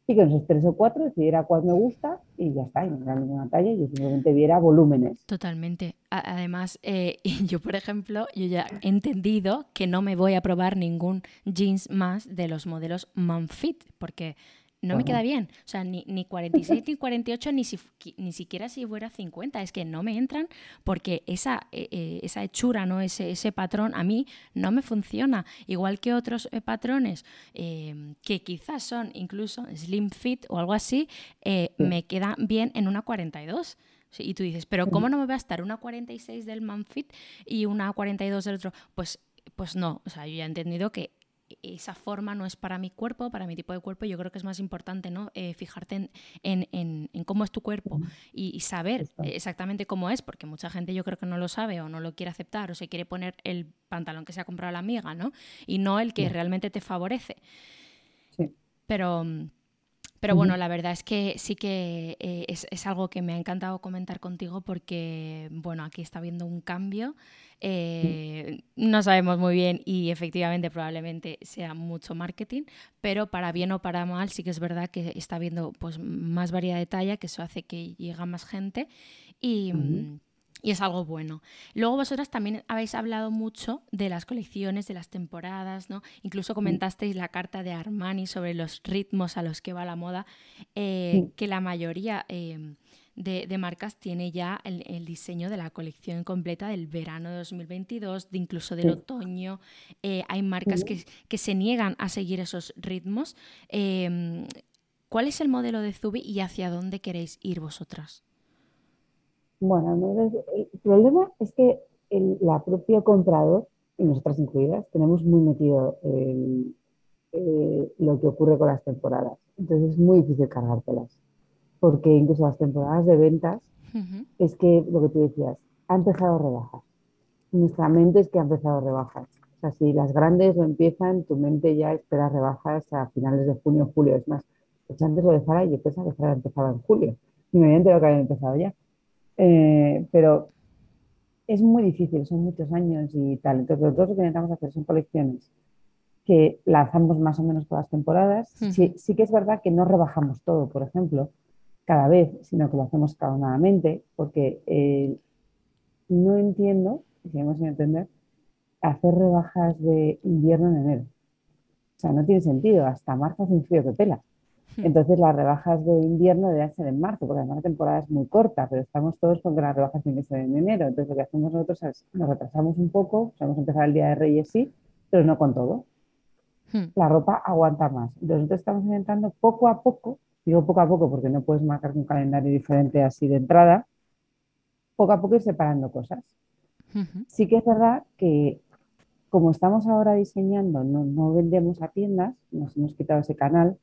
Y con esos tres o cuatro decidiera cuál me gusta y ya está, y no era ninguna talla, yo simplemente viera volúmenes. Totalmente. Además, eh, yo, por ejemplo, yo ya he entendido que no me voy a probar ningún jeans más de los modelos Manfit, porque no me queda bien. O sea, ni, ni 46 ni 48, ni, si, ni siquiera si fuera 50. Es que no me entran porque esa, eh, esa hechura, ¿no? ese, ese patrón, a mí no me funciona. Igual que otros eh, patrones eh, que quizás son incluso slim fit o algo así, eh, me quedan bien en una 42. Y tú dices, pero ¿cómo no me va a estar una 46 del Manfit y una 42 del otro? Pues, pues no, o sea, yo ya he entendido que esa forma no es para mi cuerpo, para mi tipo de cuerpo. Yo creo que es más importante ¿no? Eh, fijarte en, en, en, en, cómo es tu cuerpo y, y, saber exactamente cómo es, porque mucha gente yo creo que no lo sabe o no lo quiere aceptar o se quiere poner el pantalón que se ha comprado la amiga, ¿no? Y no el que sí. realmente te favorece. Sí. Pero... Pero bueno, la verdad es que sí que eh, es, es, algo que me ha encantado comentar contigo porque, bueno, aquí está habiendo un cambio. Eh, no sabemos muy bien y efectivamente probablemente sea mucho marketing, pero para bien o para mal sí que es verdad que está habiendo pues, más variedad de talla, que eso hace que llegue más gente y... Uh -huh y es algo bueno. Luego vosotras también habéis hablado mucho de las colecciones, de las temporadas, ¿no? Incluso comentasteis la carta de Armani sobre los ritmos a los que va la moda, eh, que la mayoría eh, de, de, marcas tiene ya el, el, diseño de la colección completa del verano de 2022, de incluso del otoño. Eh, hay marcas que, que, se niegan a seguir esos ritmos. Eh, ¿Cuál es el modelo de Zubi y hacia dónde queréis ir vosotras? Bueno, el problema es que el la propio comprador, y nosotras incluidas, tenemos muy metido el, eh, lo que ocurre con las temporadas. Entonces es muy difícil cargártelas. Porque incluso las temporadas de ventas, uh -huh. es que lo que tú decías, ha empezado a rebajar. Nuestra mente es que ha empezado a rebajar. O sea, si las grandes lo empiezan, tu mente ya espera rebajas a finales de junio, julio. Es más, pues antes lo de Zara, yo pensaba que Zara empezaba en julio. Y me había enterado que había empezado ya. Eh, pero es muy difícil, son muchos años y tal. Entonces, nosotros lo que intentamos hacer son colecciones que lanzamos más o menos todas las temporadas. Sí, sí, que es verdad que no rebajamos todo, por ejemplo, cada vez, sino que lo hacemos escalonadamente, porque eh, no entiendo, y seguimos sin entender, hacer rebajas de invierno en enero. O sea, no tiene sentido, hasta marzo hace un frío que pela. Entonces las rebajas de invierno deben ser en marzo, porque además la temporada es muy corta, pero estamos todos con que las rebajas tienen que ser en enero. Entonces lo que hacemos nosotros es nos retrasamos un poco, podemos empezar el Día de Reyes sí, pero no con todo. Hmm. La ropa aguanta más. Nosotros estamos intentando poco a poco, digo poco a poco porque no puedes marcar un calendario diferente así de entrada, poco a poco ir separando cosas. Uh -huh. Sí que es verdad que como estamos ahora diseñando, no, no vendemos a tiendas, nos hemos quitado ese canal,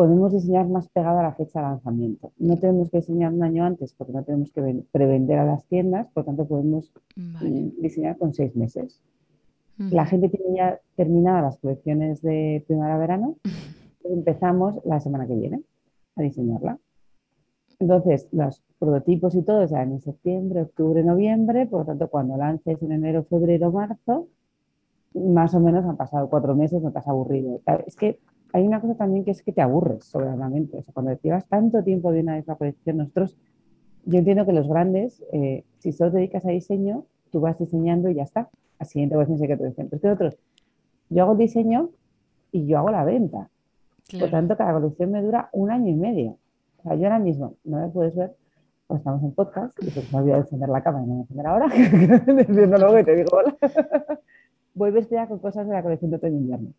podemos diseñar más pegado a la fecha de lanzamiento. No tenemos que diseñar un año antes porque no tenemos que prevender a las tiendas, por tanto podemos vale. diseñar con seis meses. Uh -huh. La gente tiene ya terminadas las colecciones de primavera-verano, pues empezamos la semana que viene a diseñarla. Entonces, los prototipos y todo ya en septiembre, octubre, noviembre, por lo tanto, cuando lances en enero, febrero, marzo, más o menos han pasado cuatro meses, no te has aburrido. Es que hay una cosa también que es que te aburres sobradamente. O sea, cuando llevas tanto tiempo de una misma colección, nosotros, yo entiendo que los grandes, eh, si solo te dedicas a diseño, tú vas diseñando y ya está. Al siguiente colección sé que te dicen. Pero es que otros, yo hago diseño y yo hago la venta. Por tanto, cada colección me dura un año y medio. O sea, yo ahora mismo, no me puedes ver, pues estamos en podcast, y pues me olvidado de encender la cámara no me encender ahora, diciendo luego que te digo hola. Voy vestida con cosas de la colección de otoño invierno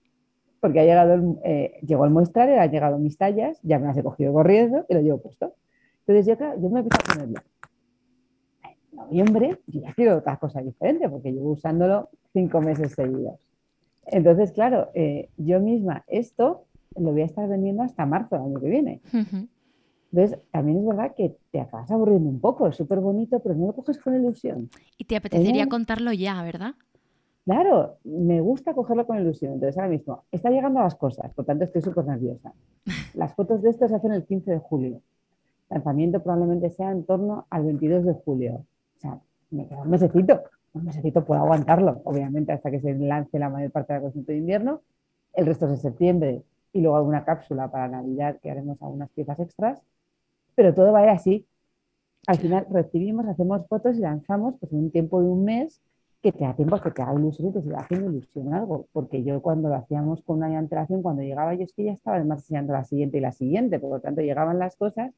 porque ha llegado el, eh, llegó el muestrario, han llegado mis tallas, ya me las he cogido corriendo y lo llevo puesto. Entonces yo, yo me empiezo a ponerlo. En noviembre yo ya quiero otra cosa diferente porque llevo usándolo cinco meses seguidos. Entonces, claro, eh, yo misma esto lo voy a estar vendiendo hasta marzo del año que viene. Entonces, también es verdad que te acabas aburriendo un poco, es súper bonito, pero no lo coges con ilusión. Y te apetecería contarlo ya, ¿verdad? Claro, me gusta cogerlo con ilusión. Entonces, ahora mismo, está llegando a las cosas, por tanto estoy súper nerviosa. Las fotos de esto se hacen el 15 de julio. El lanzamiento probablemente sea en torno al 22 de julio. O sea, me queda un mesecito. Un mesecito por aguantarlo, obviamente, hasta que se lance la mayor parte de la colección de invierno. El resto es de septiembre y luego alguna cápsula para Navidad que haremos algunas piezas extras. Pero todo va a ir así. Al final recibimos, hacemos fotos y lanzamos pues, en un tiempo de un mes que te da tiempo a que te haga ilusión y te siga haciendo ilusión algo. Porque yo cuando lo hacíamos con una antelación, cuando llegaba yo es que ya estaba además diseñando la siguiente y la siguiente, por lo tanto llegaban las cosas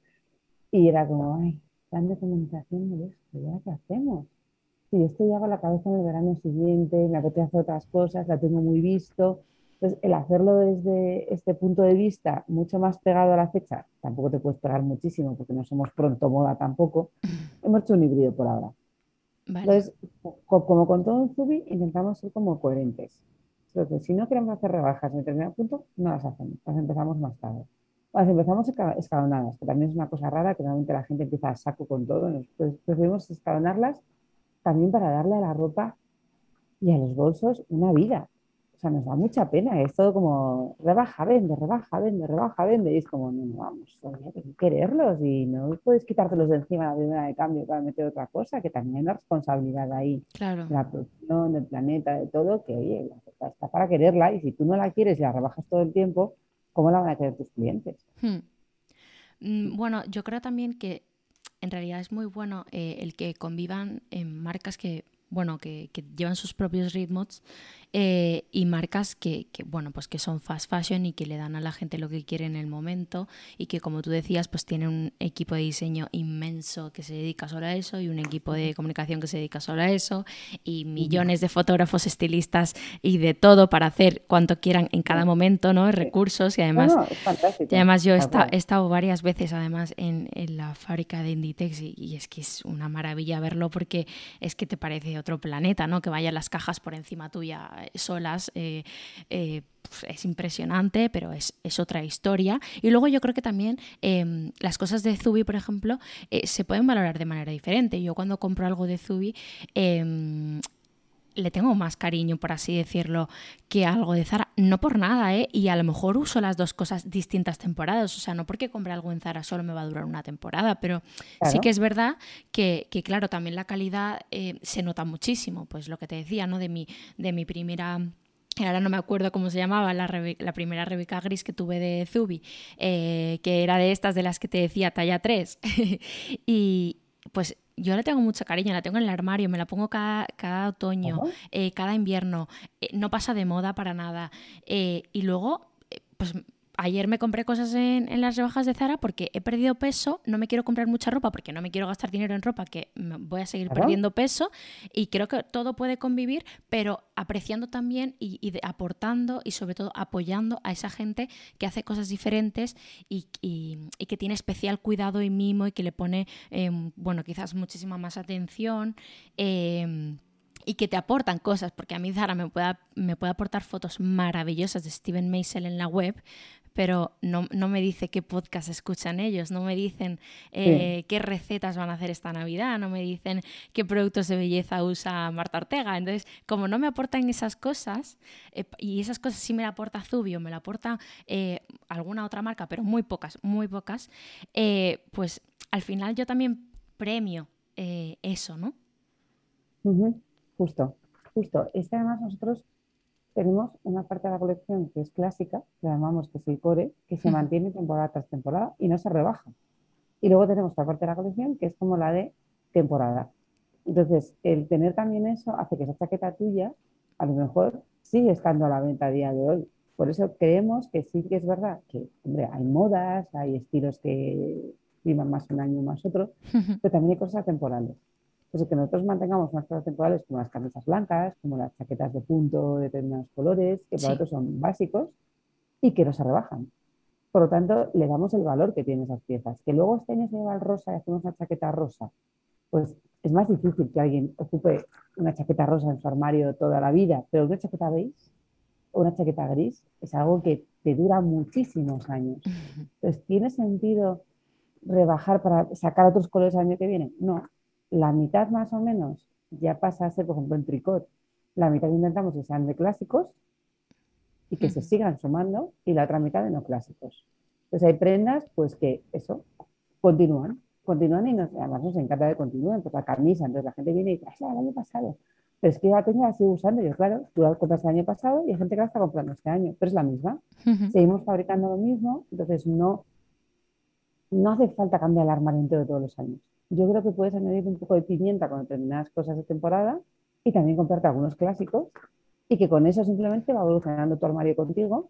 y era como, ay, plan de comunicación de esto, ¿ya qué hacemos? Si esto ya la cabeza en el verano siguiente, me apetece hacer otras cosas, la tengo muy visto. Entonces, el hacerlo desde este punto de vista mucho más pegado a la fecha, tampoco te puedes pegar muchísimo porque no somos pronto moda tampoco. Hemos hecho un híbrido por ahora. Entonces, como con todo en Zubi, intentamos ser como coherentes. Entonces, si no queremos hacer rebajas en determinado punto, no las hacemos, las empezamos más tarde. Las empezamos escalonadas, que también es una cosa rara, que normalmente la gente empieza a saco con todo. Nosotros preferimos escalonarlas también para darle a la ropa y a los bolsos una vida sea, nos da mucha pena. Es todo como rebaja, vende, rebaja, vende, rebaja, vende. Y es como, no, no vamos, hay que quererlos y no puedes quitártelos de encima la primera de cambio para meter otra cosa, que también hay una responsabilidad ahí. Claro. La producción, del planeta, de todo, que oye, está para quererla y si tú no la quieres y la rebajas todo el tiempo, ¿cómo la van a querer tus clientes? Hmm. Mm, bueno, yo creo también que en realidad es muy bueno eh, el que convivan en marcas que bueno, que, que, llevan sus propios ritmos eh, y marcas que, bueno, pues que son fast fashion y que le dan a la gente lo que quiere en el momento y que como tú decías, pues tienen un equipo de diseño inmenso que se dedica solo a eso y un equipo de comunicación que se dedica solo a eso y millones de fotógrafos, estilistas y de todo para hacer cuanto quieran en cada momento, ¿no? Recursos y además, y además yo he, estado, varias veces además en, la fábrica de Inditex y, es que es una maravilla verlo porque es que te parece otro planeta, ¿no? Que vayan las cajas por encima tuya solas. Eh, eh, pues, es impresionante, pero es, otra historia. Y luego yo creo que también em, las cosas de Zubi, por ejemplo, eh, se pueden valorar de manera diferente. Yo cuando compro algo de Zubi, em, le tengo más cariño, por así decirlo, que algo de Zara. No por nada, ¿eh? Y a lo mejor uso las dos cosas distintas temporadas. O sea, no porque compre algo en Zara solo me va a durar una temporada, pero sí que es verdad que, claro, también la calidad eh, se nota muchísimo. Pues lo que te decía, ¿no? De mi, de mi primera ahora no me acuerdo cómo se llamaba, la, la primera Rebeca Gris que tuve de Zubi, eh, que era de estas de las que te decía talla 3. y pues yo la tengo mucho cariño, la tengo en el armario, me la pongo cada, cada otoño, eh, cada invierno, eh, no pasa de moda para nada. Eh, y luego, pues ayer me compré cosas en, las rebajas de Zara porque he perdido peso, no me quiero comprar mucha ropa porque no me quiero gastar dinero en ropa, que voy a seguir perdiendo peso y creo que todo puede convivir, pero apreciando también y, aportando y sobre todo apoyando a esa gente que hace cosas diferentes y, que tiene especial cuidado y mimo y que le pone, em, bueno, quizás muchísima más atención. Em, y que te aportan cosas, porque a mí Zara me puede, me puede aportar fotos maravillosas de Steven Meisel en la web, pero no, me dice qué podcast escuchan ellos, no me dicen eh, qué recetas van a hacer esta Navidad, no me dicen qué productos de belleza usa Marta Ortega. Entonces, como no me aportan esas cosas, eh, y esas cosas sí me la aporta Zubio, me la aporta eh, alguna otra marca, pero muy pocas, muy pocas, pues al final yo también premio eso, ¿no? Justo, justo. Es que además nosotros tenemos una parte de la colección que es clásica, que llamamos que es el core, que se mantiene temporada tras temporada y no se rebaja. Y luego tenemos otra parte de la colección que es como la de temporada. Entonces, el tener también eso hace que esa chaqueta tuya, a lo mejor, sigue estando a la venta a día de hoy. Por eso creemos que sí que es verdad que, hombre, hay modas, hay estilos que vivan más un año más otro, pero también hay cosas temporales. Entonces, que nosotros mantengamos unas cosas temporales como las camisas blancas, como las chaquetas de punto de determinados colores, que para otros son básicos y que no se rebajan. Por lo tanto, le damos el valor que tienen esas piezas. Que luego este año se lleva el rosa y hacemos una chaqueta rosa, pues es más difícil que alguien ocupe una chaqueta rosa en su armario toda la vida, pero una chaqueta beige o una chaqueta gris es algo que te dura muchísimos años. Entonces, ¿tiene sentido rebajar para sacar otros colores el año que viene? No. La mitad más o menos ya pasa a ser, por ejemplo, en tricot. La mitad intentamos que sean de clásicos y que se sigan sumando y la otra mitad de no clásicos. Entonces hay prendas pues que eso continúan continúan y nos, además nos encanta que continúen, pues la camisa, entonces la gente viene y dice, el año pasado, pero es que la tengo la sigo usando, yo claro, tú la compras el año pasado y hay gente que la está comprando este año, pero es la misma, seguimos fabricando lo mismo, entonces no, no hace falta cambiar el armario entero todos los años. Yo creo que puedes añadir un poco de pimienta con determinadas cosas de temporada y también comprarte algunos clásicos y que con eso simplemente va evolucionando tu armario contigo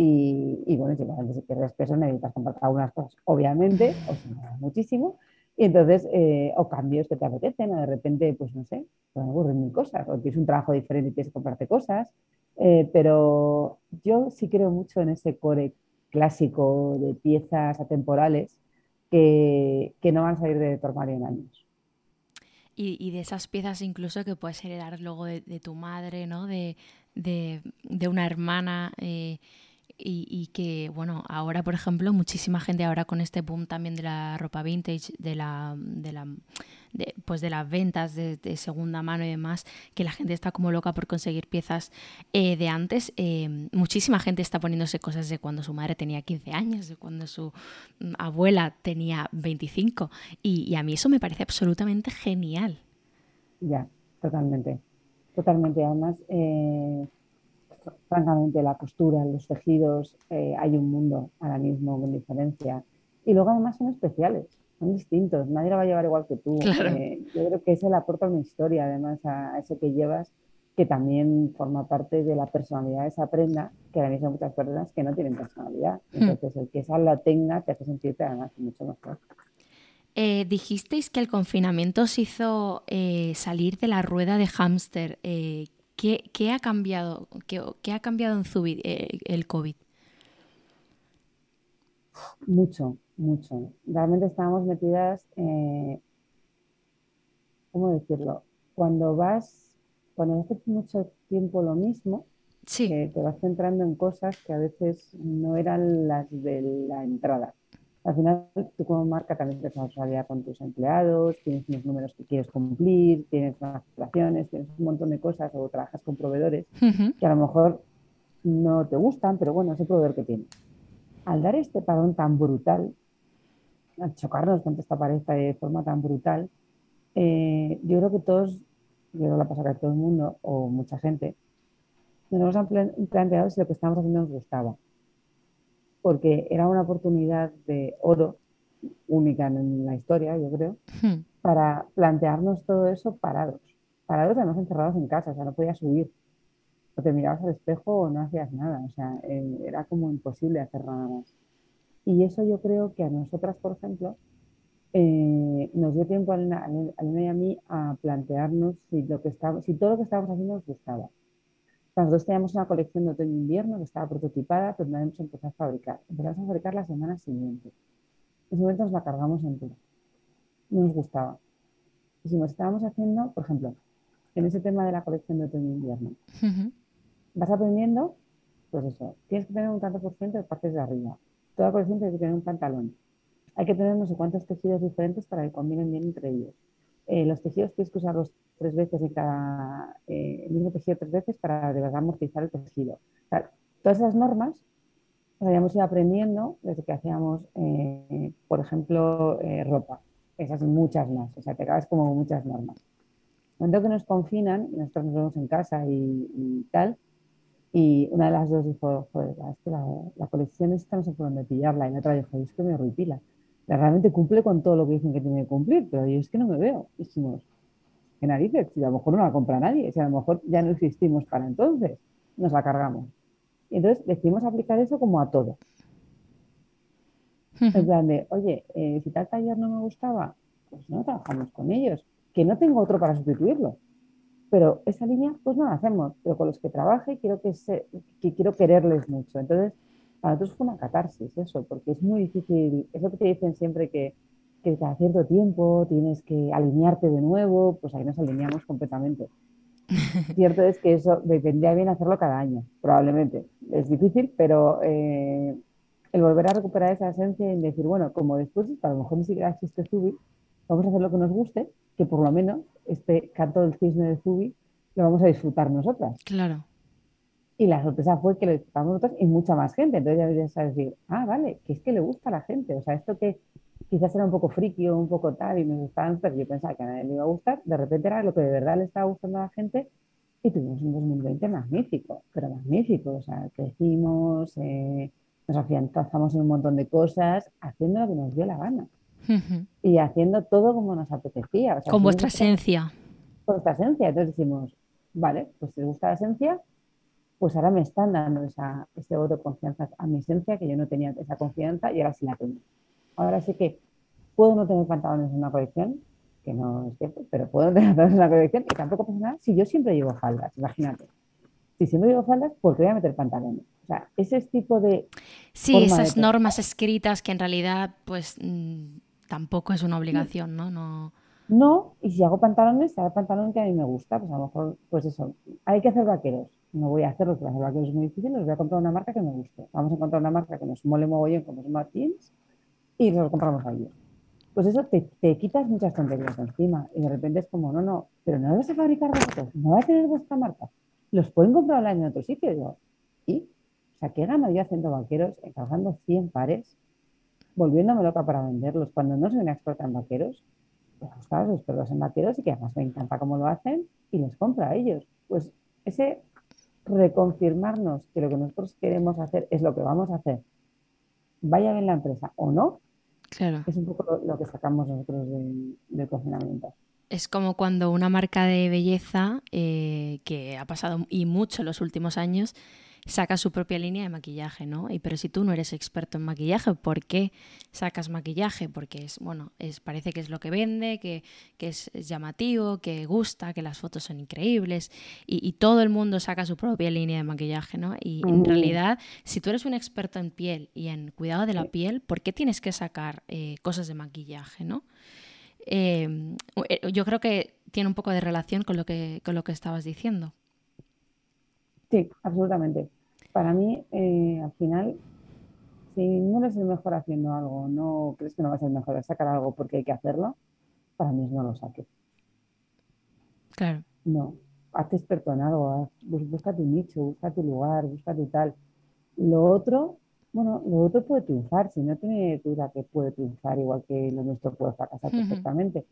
y, bueno, si pierdes peso necesitas comprar algunas cosas, obviamente, o no, muchísimo. Y entonces, eh, o cambios que te apetecen, o de repente, pues no sé, te aburren mil cosas, o tienes un trabajo diferente y tienes que comprarte cosas. Eh, pero yo sí creo mucho en ese core clásico de piezas atemporales que, que no van a salir de tu en años. Y, de esas piezas incluso que puedes heredar luego de, tu madre, ¿no? De, de, de una hermana. Eh, y, que, bueno, ahora, por ejemplo, muchísima gente ahora con este boom también de la ropa vintage, de la, de la pues de las ventas de, segunda mano y demás, que la gente está como loca por conseguir piezas eh, de antes. Eh, muchísima gente está poniéndose cosas de cuando su madre tenía 15 años, de cuando su mm, abuela tenía 25. Y, y a mí eso me parece absolutamente genial. Ya, totalmente. Totalmente. Además, eh, francamente, la costura, los tejidos, eh, hay un mundo ahora mismo con diferencia. Y luego además son especiales, son distintos, nadie lo va a llevar igual que tú. Eh, yo creo que eso le aporta una historia además a, eso que llevas, que también forma parte de la personalidad de esa prenda, que ahora mismo hay muchas personas que no tienen personalidad. Hmm. Entonces, el que esa la tenga te hace sentirte además mucho mejor. Eh, dijisteis que el confinamiento os hizo salir de la rueda de hámster. ¿Qué, ha cambiado? ¿Qué, ha cambiado en Zubit eh, el COVID? Mucho, mucho. Realmente estábamos metidas, eh, ¿cómo decirlo? Cuando vas, cuando haces mucho tiempo lo mismo, eh, te vas centrando en cosas que a veces no eran las de la entrada. Al final, tú como marca también tienes responsabilidad con tus empleados, tienes unos números que quieres cumplir, tienes unas situaciones, tienes un montón de cosas o trabajas con proveedores que a lo mejor no te gustan, pero bueno, es el proveedor que tienes. Al dar este parón tan brutal, al chocarnos contra esta pared de forma tan brutal, eh, yo creo que todos, yo creo que la pasa a todo el mundo o mucha gente, nos hemos planteado si lo que estamos haciendo nos gustaba porque era una oportunidad de oro única en la historia, yo creo, hmm. para plantearnos todo eso parados. Parados, además encerrados en casa, o sea, no podías subir. O te mirabas al espejo o no hacías nada, o sea, eh, era como imposible hacer nada más. Y eso yo creo que a nosotras, por ejemplo, eh, nos dio tiempo a Elena, y a mí a plantearnos si, lo que si todo lo que estábamos haciendo nos gustaba. Nosotros teníamos una colección de otoño-invierno que estaba prototipada, pero no hemos empezado a fabricar. Empezamos a fabricar la semana siguiente. En ese momento nos la cargamos entera. No nos gustaba. Y si nos estábamos haciendo, por ejemplo, en ese tema de la colección de otoño-invierno, vas aprendiendo, pues eso, tienes que tener un tanto por ciento de partes de arriba. Toda colección tiene que tener un pantalón. Hay que tener no sé cuántos tejidos diferentes para que combinen bien entre ellos. Eh, los tejidos tienes que usarlos tres veces en cada, eh, el mismo tejido tres veces para de verdad amortizar el tejido. todas esas normas las habíamos ido aprendiendo desde que hacíamos, eh, por ejemplo, ropa. Esas y muchas más. O sea, te acabas como muchas normas. Cuando que nos confinan, nosotros nos vemos en casa y, tal, Y una de las dos dijo, joder, es que la, colección esta no sé por dónde pillarla. Y la otra dijo, es que me ruipila. Realmente cumple con todo lo que dicen que tiene que cumplir, pero yo es que no me veo. Y dijimos, ¿qué narices? Si a lo mejor no la compra nadie, si a lo mejor ya no existimos para entonces, nos la cargamos. Y entonces decidimos aplicar eso como a todo. En plan de, oye, eh, si tal taller no me gustaba, pues no trabajamos con ellos, que no tengo otro para sustituirlo. Pero esa línea, pues no la hacemos, pero con los que trabaje quiero que, se, que quiero quererles mucho. Entonces, para nosotros fue una catarsis eso, porque es muy difícil, es lo que te dicen siempre que, que cada cierto tiempo tienes que alinearte de nuevo, pues ahí nos alineamos completamente. Cierto es que eso vendría bien hacerlo cada año, probablemente. Es difícil, pero eh, el volver a recuperar esa esencia y decir, bueno, como después a lo mejor ni siquiera existe Zubi, vamos a hacer lo que nos guste, que por lo menos este canto del cisne de Zubi lo vamos a disfrutar nosotras. Claro. Y la sorpresa fue que lo disfrutamos nosotras y mucha más gente. Entonces ya deberías decir, ah, vale, que es que le gusta a la gente. O sea, esto que quizás era un poco friki o un poco tal y nos gustaban, pero yo pensaba que a nadie le iba a gustar, de repente era lo que de verdad le estaba gustando a la gente y tuvimos un 2020 magnífico, pero magnífico. O sea, crecimos, eh, nos afianzamos en un montón de cosas, haciendo lo que nos dio la gana. Y haciendo todo como nos apetecía. con vuestra esencia. Con vuestra esencia. Entonces decimos, vale, pues si les gusta la esencia, pues ahora me están dando esa, ese voto de confianza a mi esencia, que yo no tenía esa confianza y ahora sí la tengo. Ahora sí que puedo no tener pantalones en una colección, que no es cierto, pero puedo tener pantalones en una colección y tampoco pasa nada si yo siempre llevo faldas, imagínate. Si siempre llevo faldas, ¿por qué voy a meter pantalones? O sea, ese tipo de... Sí, esas normas escritas que en realidad pues mm, tampoco es una obligación, ¿no? ¿no? No, y si hago pantalones, será el pantalón que a mí me gusta, pues a lo mejor, pues eso, hay que hacer vaqueros. No voy a hacerlos, porque hacer vaqueros es muy difícil, los voy a comprar una marca que me guste. Vamos a encontrar una marca que nos mole mogollón, como es Martins, y los compramos a ellos. Pues eso te, te, quitas muchas tonterías encima y de repente es como, no, no, pero no vas a fabricar vosotros, no va a tener vuestra marca los pueden comprar en otro sitio. ¿y? O sea, ¿qué gano yo haciendo vaqueros, encargando 100 pares, volviéndome loca para venderlos cuando no soy una experta en vaqueros? Pues los expertos en vaqueros y que además me encanta cómo lo hacen y les compra a ellos. Pues ese reconfirmarnos que lo que nosotros queremos hacer es lo que vamos a hacer, vaya bien la empresa o no, claro. es un poco lo, que sacamos nosotros del confinamiento es como cuando una marca de belleza, eh, que ha pasado y mucho en los últimos años, saca su propia línea de maquillaje, ¿no? Y pero si tú no eres experto en maquillaje, ¿por qué sacas maquillaje? Porque es, bueno, es, parece que es lo que vende, que, es, llamativo, que gusta, que las fotos son increíbles y, todo el mundo saca su propia línea de maquillaje, ¿no? Y en realidad, si tú eres un experto en piel y en cuidado de la piel, ¿por qué tienes que sacar eh, cosas de maquillaje, ¿no? Em, eh, yo creo que tiene un poco de relación con lo que, con lo que estabas diciendo. Sí, absolutamente. Para mí, eh, al final, si no eres el mejor haciendo algo, no crees que no vas a ser mejor a sacar algo porque hay que hacerlo, para mí es no lo saques. Claro. No, hazte experto en algo, busca tu nicho, busca tu lugar, busca tu tal. Lo otro bueno, lo otro puede triunfar, si no tiene duda que puede triunfar, igual que lo nuestro puede fracasar perfectamente.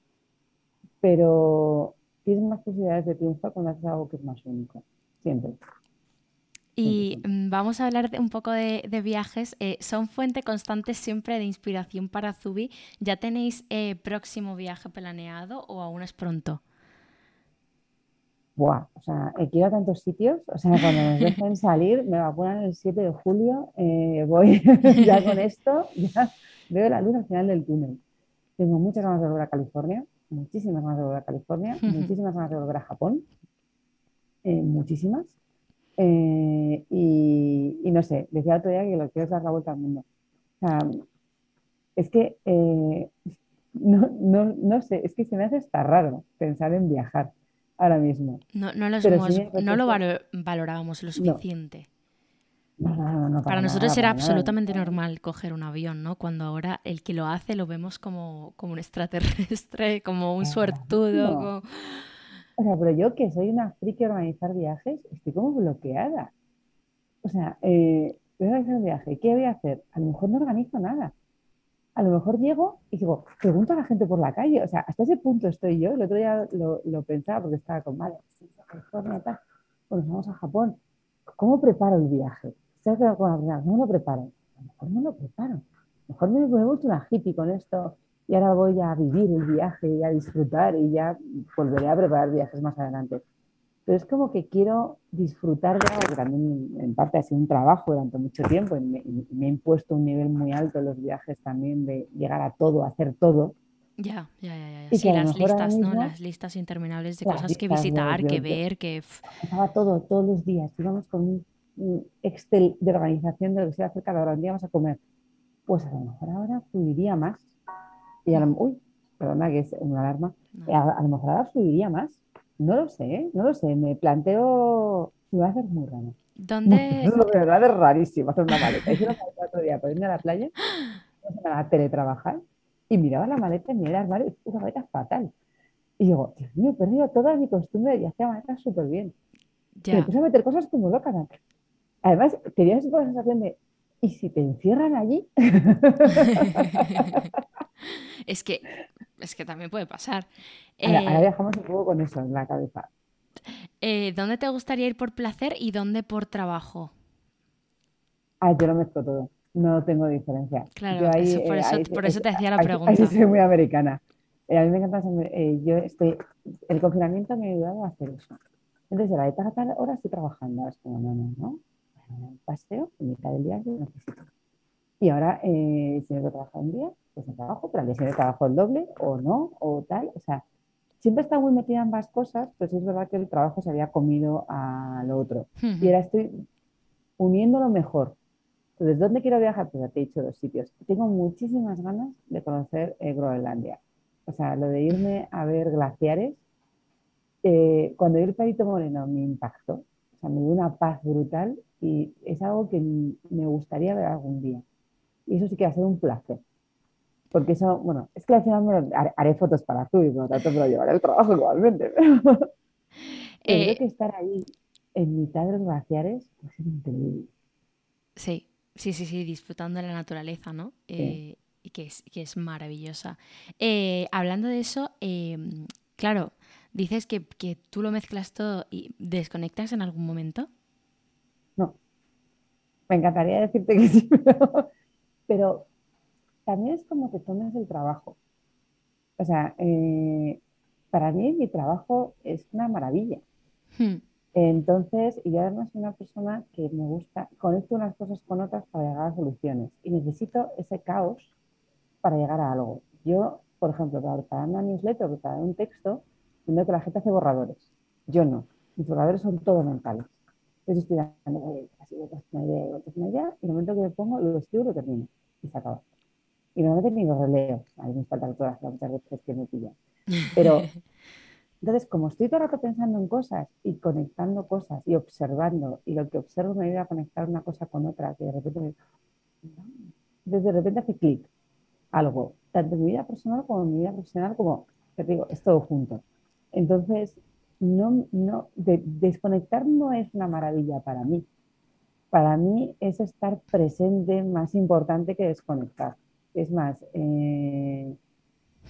Pero tienes más posibilidades de triunfar cuando haces algo que es más único, siempre. Y mm, vamos a hablar un poco de, viajes. Eh, ¿Son fuente constante siempre de inspiración para Zubi? ¿Ya tenéis eh, próximo viaje planeado o aún es pronto? Buah, o sea, he ido a tantos sitios, o sea, cuando nos dejen salir, me vacunan el 7 de julio, eh, voy ya con esto, ya veo la luz al final del túnel. Tengo muchas ganas de volver a California, muchísimas ganas de volver a California, muchísimas ganas de volver a Japón, eh, muchísimas. Eh, y, y, no sé, decía otro día que lo quiero dar la vuelta al mundo. O sea, es que no, no, no sé, es que se me hace estar raro pensar en viajar ahora mismo. No, no, no lo valorábamos lo suficiente. para, nosotros era absolutamente normal coger un avión, ¿no? Cuando ahora el que lo hace lo vemos como, como un extraterrestre, como un suertudo. O sea, pero yo que soy una friki a organizar viajes, estoy como bloqueada. O sea, eh, voy a organizar un viaje, ¿qué voy a hacer? A lo mejor no organizo nada a lo mejor llego y digo, pregunto a la gente por la calle. O sea, hasta ese punto estoy yo. El otro día lo, pensaba porque estaba con, vale, California, tal. Pues vamos a Japón. ¿cómo preparo el viaje? ¿Sabes ¿Cómo lo preparo? A lo mejor no lo preparo. A lo mejor me, me vuelto una hippie con esto y ahora voy a vivir el viaje y a disfrutar y ya volveré a preparar viajes más adelante. Pero es como que quiero disfrutar de algo también en parte ha sido un trabajo durante mucho tiempo y me, me, he impuesto un nivel muy alto en los viajes también de llegar a todo, hacer todo. Ya, ya, ya, ya. Sí, las listas, ¿no? Las listas interminables de cosas que visitar, que ver, que... Estaba todo, todos los días. Íbamos con un, Excel de organización de lo que se iba a hacer cada hora. Un día vamos a comer. Pues a lo mejor ahora fluiría más. Y a lo, uy, perdona que es una alarma. A, lo mejor ahora fluiría más no lo sé, no lo sé. Me planteo. Me va a hacer muy raro. ¿Dónde? de verdad es rarísimo hacer una maleta. Hice una maleta otro día para irme a la playa, a teletrabajar, y miraba la maleta en el armario y una maleta fatal. Y digo, Dios mío, he perdido toda mi costumbre y hacía maletas súper bien. Y me puse a meter cosas como loca. Además, tenía esa sensación de, ¿y si te encierran allí? es que es que también puede pasar. Ahora, eh, viajamos un poco con eso en la cabeza. Eh, ¿Dónde te gustaría ir por placer y dónde por trabajo? Ah, yo lo mezclo todo. No tengo diferencia. Claro, por, eh, eso, por eso, te hacía la pregunta. Ahí soy muy americana. a mí me encanta. yo estoy. El confinamiento me ha ayudado a hacer eso. Entonces, a la de tal hora estoy trabajando. Es como, no, no, no. Paseo, en mitad del día necesito. Y ahora, si tengo que trabajar un día, pues el trabajo, pero al día siguiente trabajo el doble o no, o tal. O sea, siempre está muy metida en ambas cosas, pero sí es verdad que el trabajo se había comido a lo otro. Y ahora estoy uniéndolo mejor. Entonces, ¿dónde quiero viajar? Pues ya te he dicho dos sitios. Tengo muchísimas ganas de conocer eh, Groenlandia. O sea, lo de irme a ver glaciares. Eh, cuando vi el Perito Moreno me impactó. O sea, me dio una paz brutal y es algo que me gustaría ver algún día. Y eso sí que va a ser un placer. Porque eso, bueno, es que al final haré, fotos para tú y por lo tanto me lo llevaré al trabajo igualmente. Pero, eh, que estar ahí en mitad de los glaciares va a ser increíble. Sí, sí, sí, sí, disfrutando de la naturaleza, ¿no? Eh, y que es, que es maravillosa. Eh, hablando de eso, em, claro, dices que, que, tú lo mezclas todo y desconectas en algún momento. Me encantaría decirte que sí, pero, pero también es como que tomes el trabajo. O sea, eh, para mí mi trabajo es una maravilla. Hmm. Entonces, y yo además soy una persona que me gusta, conecto unas cosas con otras para llegar a soluciones y necesito ese caos para llegar a algo. Yo, por ejemplo, para preparar una newsletter o preparar un texto, tengo que la gente hace borradores. Yo no. Mis borradores son todo mentales. Entonces estoy dando, así, una idea, una idea, y en el momento que me pongo, lo escribo y lo termino. Y se acaba y normalmente ni los releo. A mí me faltan todas las muchas veces que me pillan. Pero entonces, como estoy todo el rato pensando en cosas y conectando cosas y observando, y lo que observo me ayuda a conectar una cosa con otra, que de repente desde de repente hace clic algo, tanto en mi vida personal como en mi vida profesional, como te digo, es todo junto. Entonces, no, no, desconectar no es una maravilla para mí. Para mí es estar presente más importante que desconectar. Es más, eh,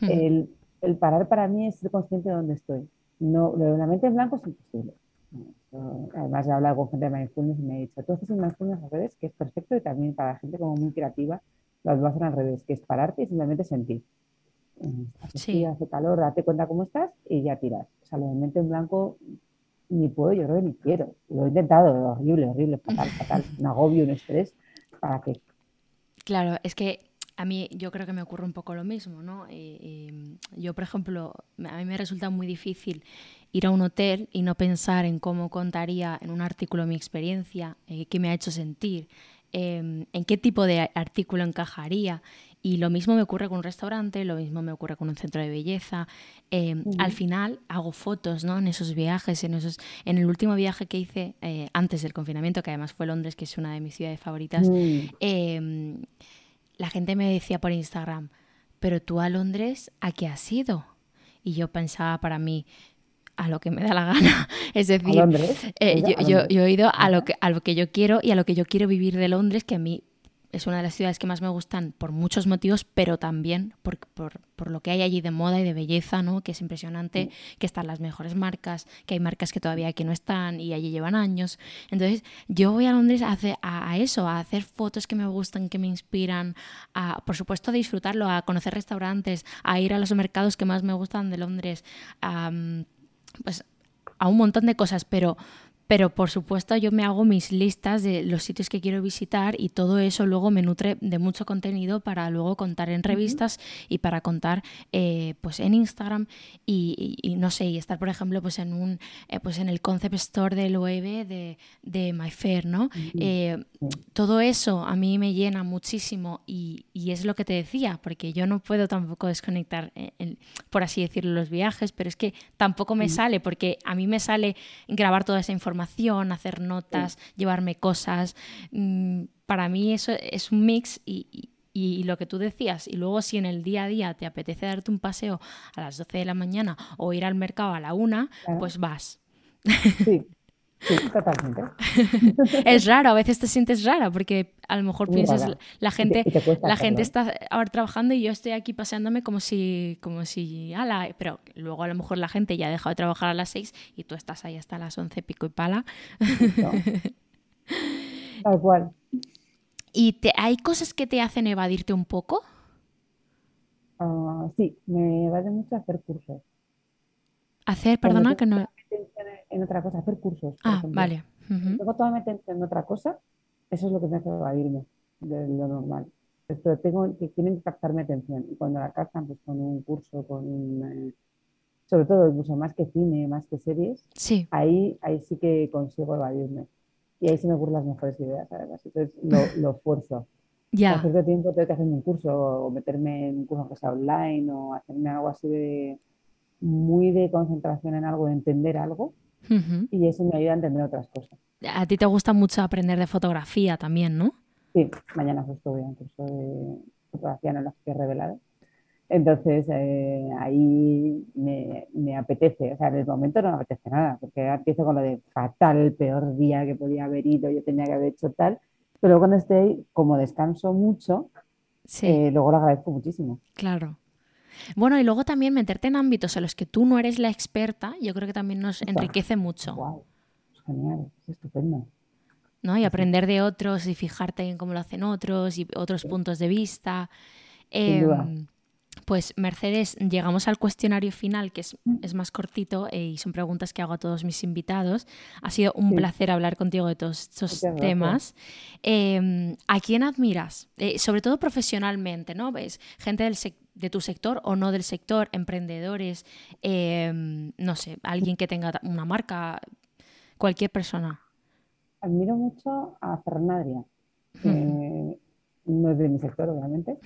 hmm. el, parar para mí es ser consciente de dónde estoy. No, lo de la mente en blanco es imposible. Además, he hablado con gente de mindfulness y me ha dicho, tú haces un mindfulness al revés, que es perfecto y también para la gente como muy creativa, lo hacen al revés, que es pararte y simplemente sentir. Hace, sí. hace calor, date cuenta cómo estás y ya tiras. O sea, lo de mente en blanco ni puedo, yo creo que ni quiero. Lo he intentado, horrible, horrible, fatal, fatal. Un agobio, un estrés, ¿para qué? Claro, es que a mí yo creo que me ocurre un poco lo mismo, ¿no? yo, por ejemplo, a mí me resulta muy difícil ir a un hotel y no pensar en cómo contaría en un artículo mi experiencia, eh, qué me ha hecho sentir, em, en qué tipo de artículo encajaría. Y lo mismo me ocurre con un restaurante, lo mismo me ocurre con un centro de belleza. Em, al final hago fotos ¿no? en esos viajes, en, esos, en el último viaje que hice eh, antes del confinamiento, que además fue Londres, que es una de mis ciudades favoritas. Em, la gente me decía por Instagram, pero tú a Londres, ¿a qué has ido? Y yo pensaba para mí, a lo que me da la gana. Es decir, eh, yo, he ido a lo, que, a lo que yo quiero y a lo que yo quiero vivir de Londres, que a mí es una de las ciudades que más me gustan por muchos motivos, pero también por, por, lo que hay allí de moda y de belleza, ¿no? Que es impresionante, que están las mejores marcas, que hay marcas que todavía aquí no están y allí llevan años. Entonces, yo voy a Londres a, hacer, a, eso, a hacer fotos que me gustan, que me inspiran, a, por supuesto, a disfrutarlo, a conocer restaurantes, a ir a los mercados que más me gustan de Londres, a, pues, a un montón de cosas, pero pero por supuesto yo me hago mis listas de los sitios que quiero visitar y todo eso luego me nutre de mucho contenido para luego contar en revistas y para contar eh, pues en Instagram y, no sé, y estar por ejemplo pues en un eh, pues en el concept store del web de, de MyFair, ¿no? Eh, todo eso a mí me llena muchísimo y, y, es lo que te decía, porque yo no puedo tampoco desconectar, por así decirlo, los viajes, pero es que tampoco me sale, porque a mí me sale grabar toda esa información hacer notas, llevarme cosas. Mm, para mí eso es un mix y, lo que tú decías, y luego si en el día a día te apetece darte un paseo a las 12 de la mañana o ir al mercado a la una, pues vas. Sí, Sí, totalmente. es raro, a veces te sientes rara porque a lo mejor piensas la gente la gente está ahora trabajando y yo estoy aquí paseándome como si como si ala, pero luego a lo mejor la gente ya ha dejado de trabajar a las 6 y tú estás ahí hasta las 11 pico y pala. Tal cual. ¿Y te, hay cosas que te hacen evadirte un poco? Uh, sí, me evade mucho hacer cursos. Hacer, perdona, que no en otra cosa, hacer cursos. ah, vale. Tengo toda mi atención en otra cosa, eso es lo que me hace evadirme de lo normal. Esto tengo que tienen que captar mi atención y cuando la captan pues con un curso, con un, eh, sobre todo incluso más que cine, más que series, sí. ahí, ahí sí que consigo evadirme. Y ahí sí me ocurren las mejores ideas, además. Entonces lo, lo esfuerzo. Ya. A cierto tiempo tengo que hacerme un curso o meterme en un curso que sea online o hacerme algo así de muy de concentración en algo, de entender algo y eso me ayuda a entender otras cosas. A ti te gusta mucho aprender de fotografía también, ¿no? Sí, mañana justo voy a un curso de fotografía no las que he revelado. Entonces eh, ahí me, me, apetece, o sea, en el momento no me apetece nada, porque empiezo con lo de fatal, el peor día que podía haber ido, yo tenía que haber hecho tal, pero cuando ahí, como descanso mucho, eh, luego lo agradezco muchísimo. Claro. Bueno, y luego también meterte en ámbitos en los que tú no eres la experta, yo creo que también nos enriquece mucho. Wow. genial, es estupendo. ¿no? Y aprender de otros y fijarte en cómo lo hacen otros y otros puntos de vista. Em, pues Mercedes, llegamos al cuestionario final, que es, mm. más cortito eh, y son preguntas que hago a todos mis invitados. Ha sido un placer hablar contigo de todos estos temas. Em, ¿A quién admiras? Eh, sobre todo profesionalmente, ¿no? ¿Ves? Gente del de tu sector o no del sector, emprendedores, em, no sé, alguien que tenga una marca, cualquier persona. Admiro mucho a Fernandria. no es de mi sector, obviamente,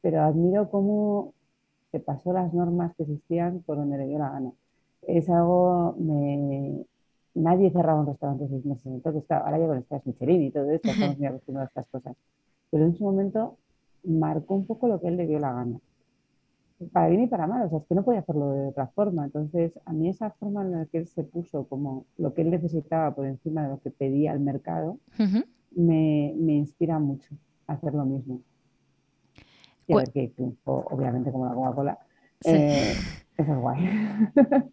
pero admiro cómo se pasó las normas que existían por donde le dio la gana. Es algo, me... nadie cerraba un restaurante seis meses, entonces ahora ya con estas Michelin y todo esto, estamos muy acostumbrados a estas cosas. Pero en su momento marcó un poco lo que él le dio la gana. Para bien y para mal, o sea, es que no podía hacerlo de otra forma. Entonces, a mí esa forma en la que él se puso como lo que él necesitaba por encima de lo que pedía el mercado, me, me inspira mucho a hacer lo mismo y a ver que obviamente como la Coca-Cola. Eh, eso es guay.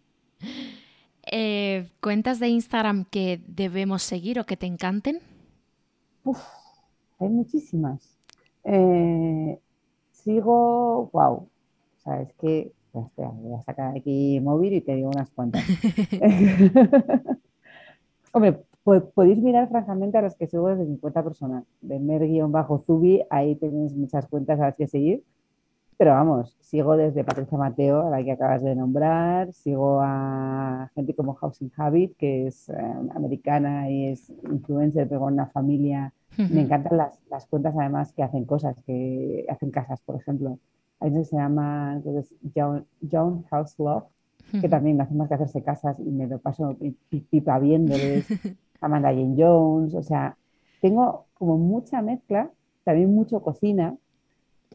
Eh, ¿Cuentas de Instagram que debemos seguir o que te encanten? Uf, hay muchísimas. Eh, sigo, wow, o sea, es que, voy a sacar aquí móvil y te digo unas cuantas. Hombre, podéis mirar francamente a las que sigo desde mi cuenta personal, de mer-zubi, ahí tenéis muchas cuentas a las que seguir. Pero vamos, sigo desde Patricia Mateo, a la que acabas de nombrar, sigo a gente como Housing Habit, que es eh, americana y es influencer, pero con una familia. Me encantan las, las, cuentas además que hacen cosas, que hacen casas, por ejemplo. Hay una que se llama entonces, John House Love, que también hace más que hacerse casas y me lo paso pipa viéndoles. Amanda Jane Jones, o sea, tengo como mucha mezcla, también mucho cocina,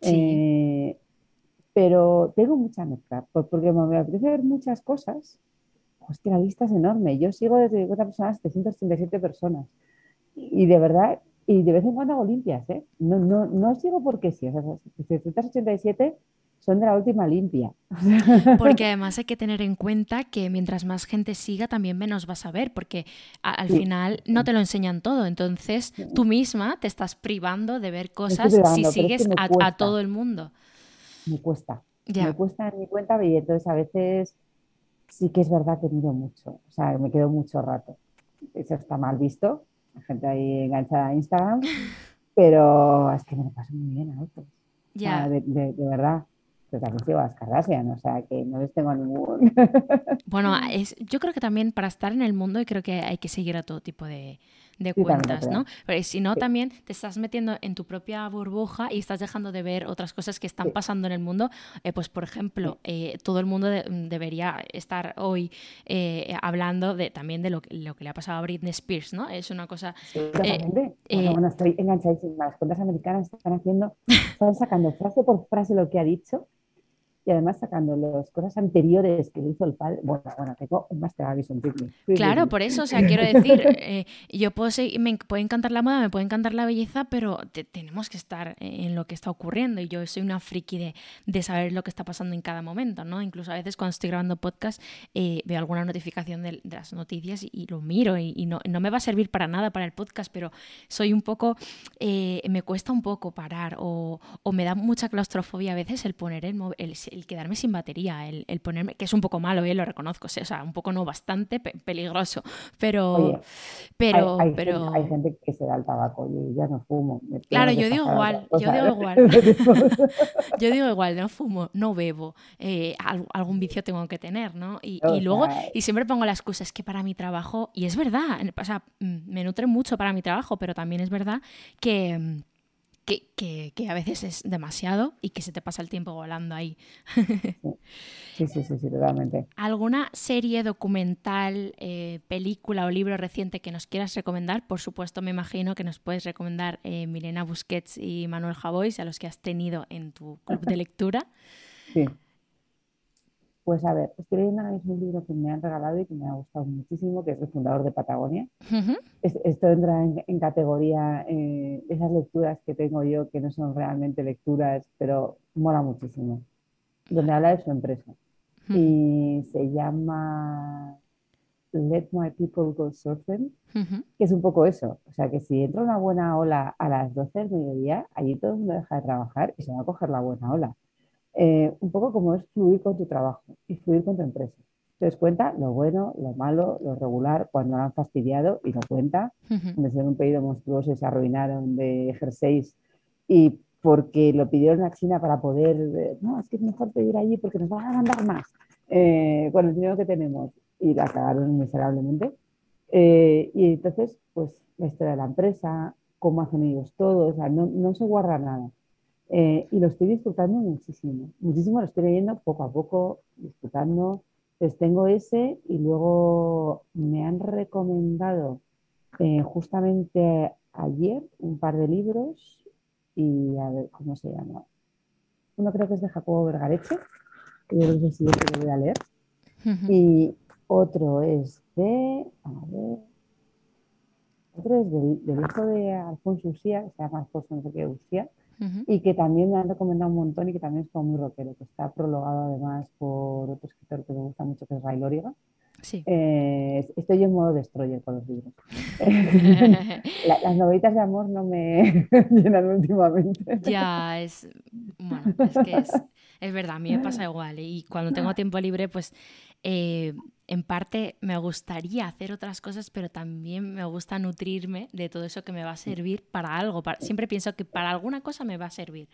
eh, pero tengo mucha mezcla, porque me apetece ver muchas cosas, pues que la lista es enorme. Yo sigo desde cuatro personas, 737 personas, y de verdad Y de vez en cuando hago limpias, ¿eh? No, no, no sigo porque sí. O sea, 787 son de la última limpia. Porque además hay que tener en cuenta que mientras más gente siga, también menos vas a ver, porque al final no te lo enseñan todo. Entonces tú misma te estás privando de ver cosas si sigues a, todo el mundo. Me cuesta. Me cuesta en mi cuenta y entonces a veces sí que es verdad que miro mucho. O sea, me quedo mucho rato. Eso está mal visto. Gente ahí enganchada a Instagram. Pero es que me lo paso muy bien a otros. Ya. de, verdad pero también sigo a las Kardashian, o sea que no les tengo ningún. bueno, es, yo creo que también para estar en el mundo creo que hay que seguir a todo tipo de, de cuentas, ¿no? Pero si no, también te estás metiendo en tu propia burbuja y estás dejando de ver otras cosas que están pasando en el mundo. Eh, pues, por ejemplo, eh, todo el mundo debería estar hoy eh, hablando de, también de lo, lo, que le ha pasado a Britney Spears, ¿no? Es una cosa... bueno, bueno, estoy enganchadísima. Las cuentas americanas están haciendo, están sacando frase por frase lo que ha dicho y además sacando las cosas anteriores que hizo el padre. Bueno, bueno, tengo un Master Avision Claro, por eso, o sea, quiero decir, eh, yo puedo me puede encantar la moda, me puede encantar la belleza, pero tenemos que estar en lo que está ocurriendo y yo soy una friki de, de, saber lo que está pasando en cada momento, ¿no? Incluso a veces cuando estoy grabando podcast eh, veo alguna notificación de, las noticias y, lo miro y, no, no, me va a servir para nada para el podcast, pero soy un poco, eh, me cuesta un poco parar o, o, me da mucha claustrofobia a veces el poner el, el el quedarme sin batería, el, ponerme, que es un poco malo, ¿eh? lo reconozco, o sea, un poco no bastante peligroso, pero... pero, hay, pero... Gente, hay gente que se da el tabaco, y ya no fumo. Claro, yo digo igual, yo digo igual. yo digo igual, no fumo, no bebo, eh, algún vicio tengo que tener, ¿no? Y, luego, y siempre pongo la excusa, es que para mi trabajo, y es verdad, o sea, mm, me nutre mucho para mi trabajo, pero también es verdad que mm, que, a veces es demasiado y que se te pasa el tiempo volando ahí. Sí, sí, sí, sí, totalmente. ¿Alguna serie, documental, eh, película o libro reciente que nos quieras recomendar? Por supuesto, me imagino que nos puedes recomendar eh, Milena Busquets y Manuel Javois, a los que has tenido en tu club de lectura. Sí. Pues a ver, estoy leyendo ahora mismo un libro que me han regalado y que me ha gustado muchísimo, que es El fundador de Patagonia. esto entra en, categoría eh, esas lecturas que tengo yo, que no son realmente lecturas, pero mola muchísimo, donde habla de su empresa. Y se llama Let My People Go Surfing, que es un poco eso. O sea, que si entra una buena ola a las 12 del mediodía, allí todo el mundo deja de trabajar y se va a coger la buena ola. Eh, un poco como es fluir con tu trabajo y fluir con tu empresa. Entonces cuenta lo bueno, lo malo, lo regular, cuando han fastidiado y lo cuenta. Uh -huh. un pedido monstruoso y se arruinaron de jerseys y porque lo pidieron a China para poder, eh, no, es que es mejor pedir allí porque nos van a mandar más eh, con el dinero que tenemos y la cagaron miserablemente. y entonces, pues la historia de la empresa, cómo hacen ellos todo, o sea, no, no se guarda nada. Eh, y lo estoy disfrutando muchísimo, muchísimo lo estoy leyendo poco a poco, disfrutando. Pues tengo ese y luego me han recomendado eh, justamente ayer un par de libros y a ver cómo se llama. Uno creo que es de Jacobo Vergareche, que yo no sé si lo voy a leer. Y otro es de, a ver, otro es del, hijo de Alfonso Usía, que se llama Alfonso no sé qué Usía, y que también me han recomendado un montón y que también es como muy rockero, que está prologado además por otro escritor que me gusta mucho, que es Ray Lóriga. Sí. Eh, estoy en modo destroyer con los libros. las novelitas de amor no me llenan últimamente. Ya, es, bueno, es que es, es verdad, a mí me pasa igual. Y cuando tengo tiempo libre, pues eh, en parte me gustaría hacer otras cosas, pero también me gusta nutrirme de todo eso que me va a servir para algo. siempre pienso que para alguna cosa me va a servir.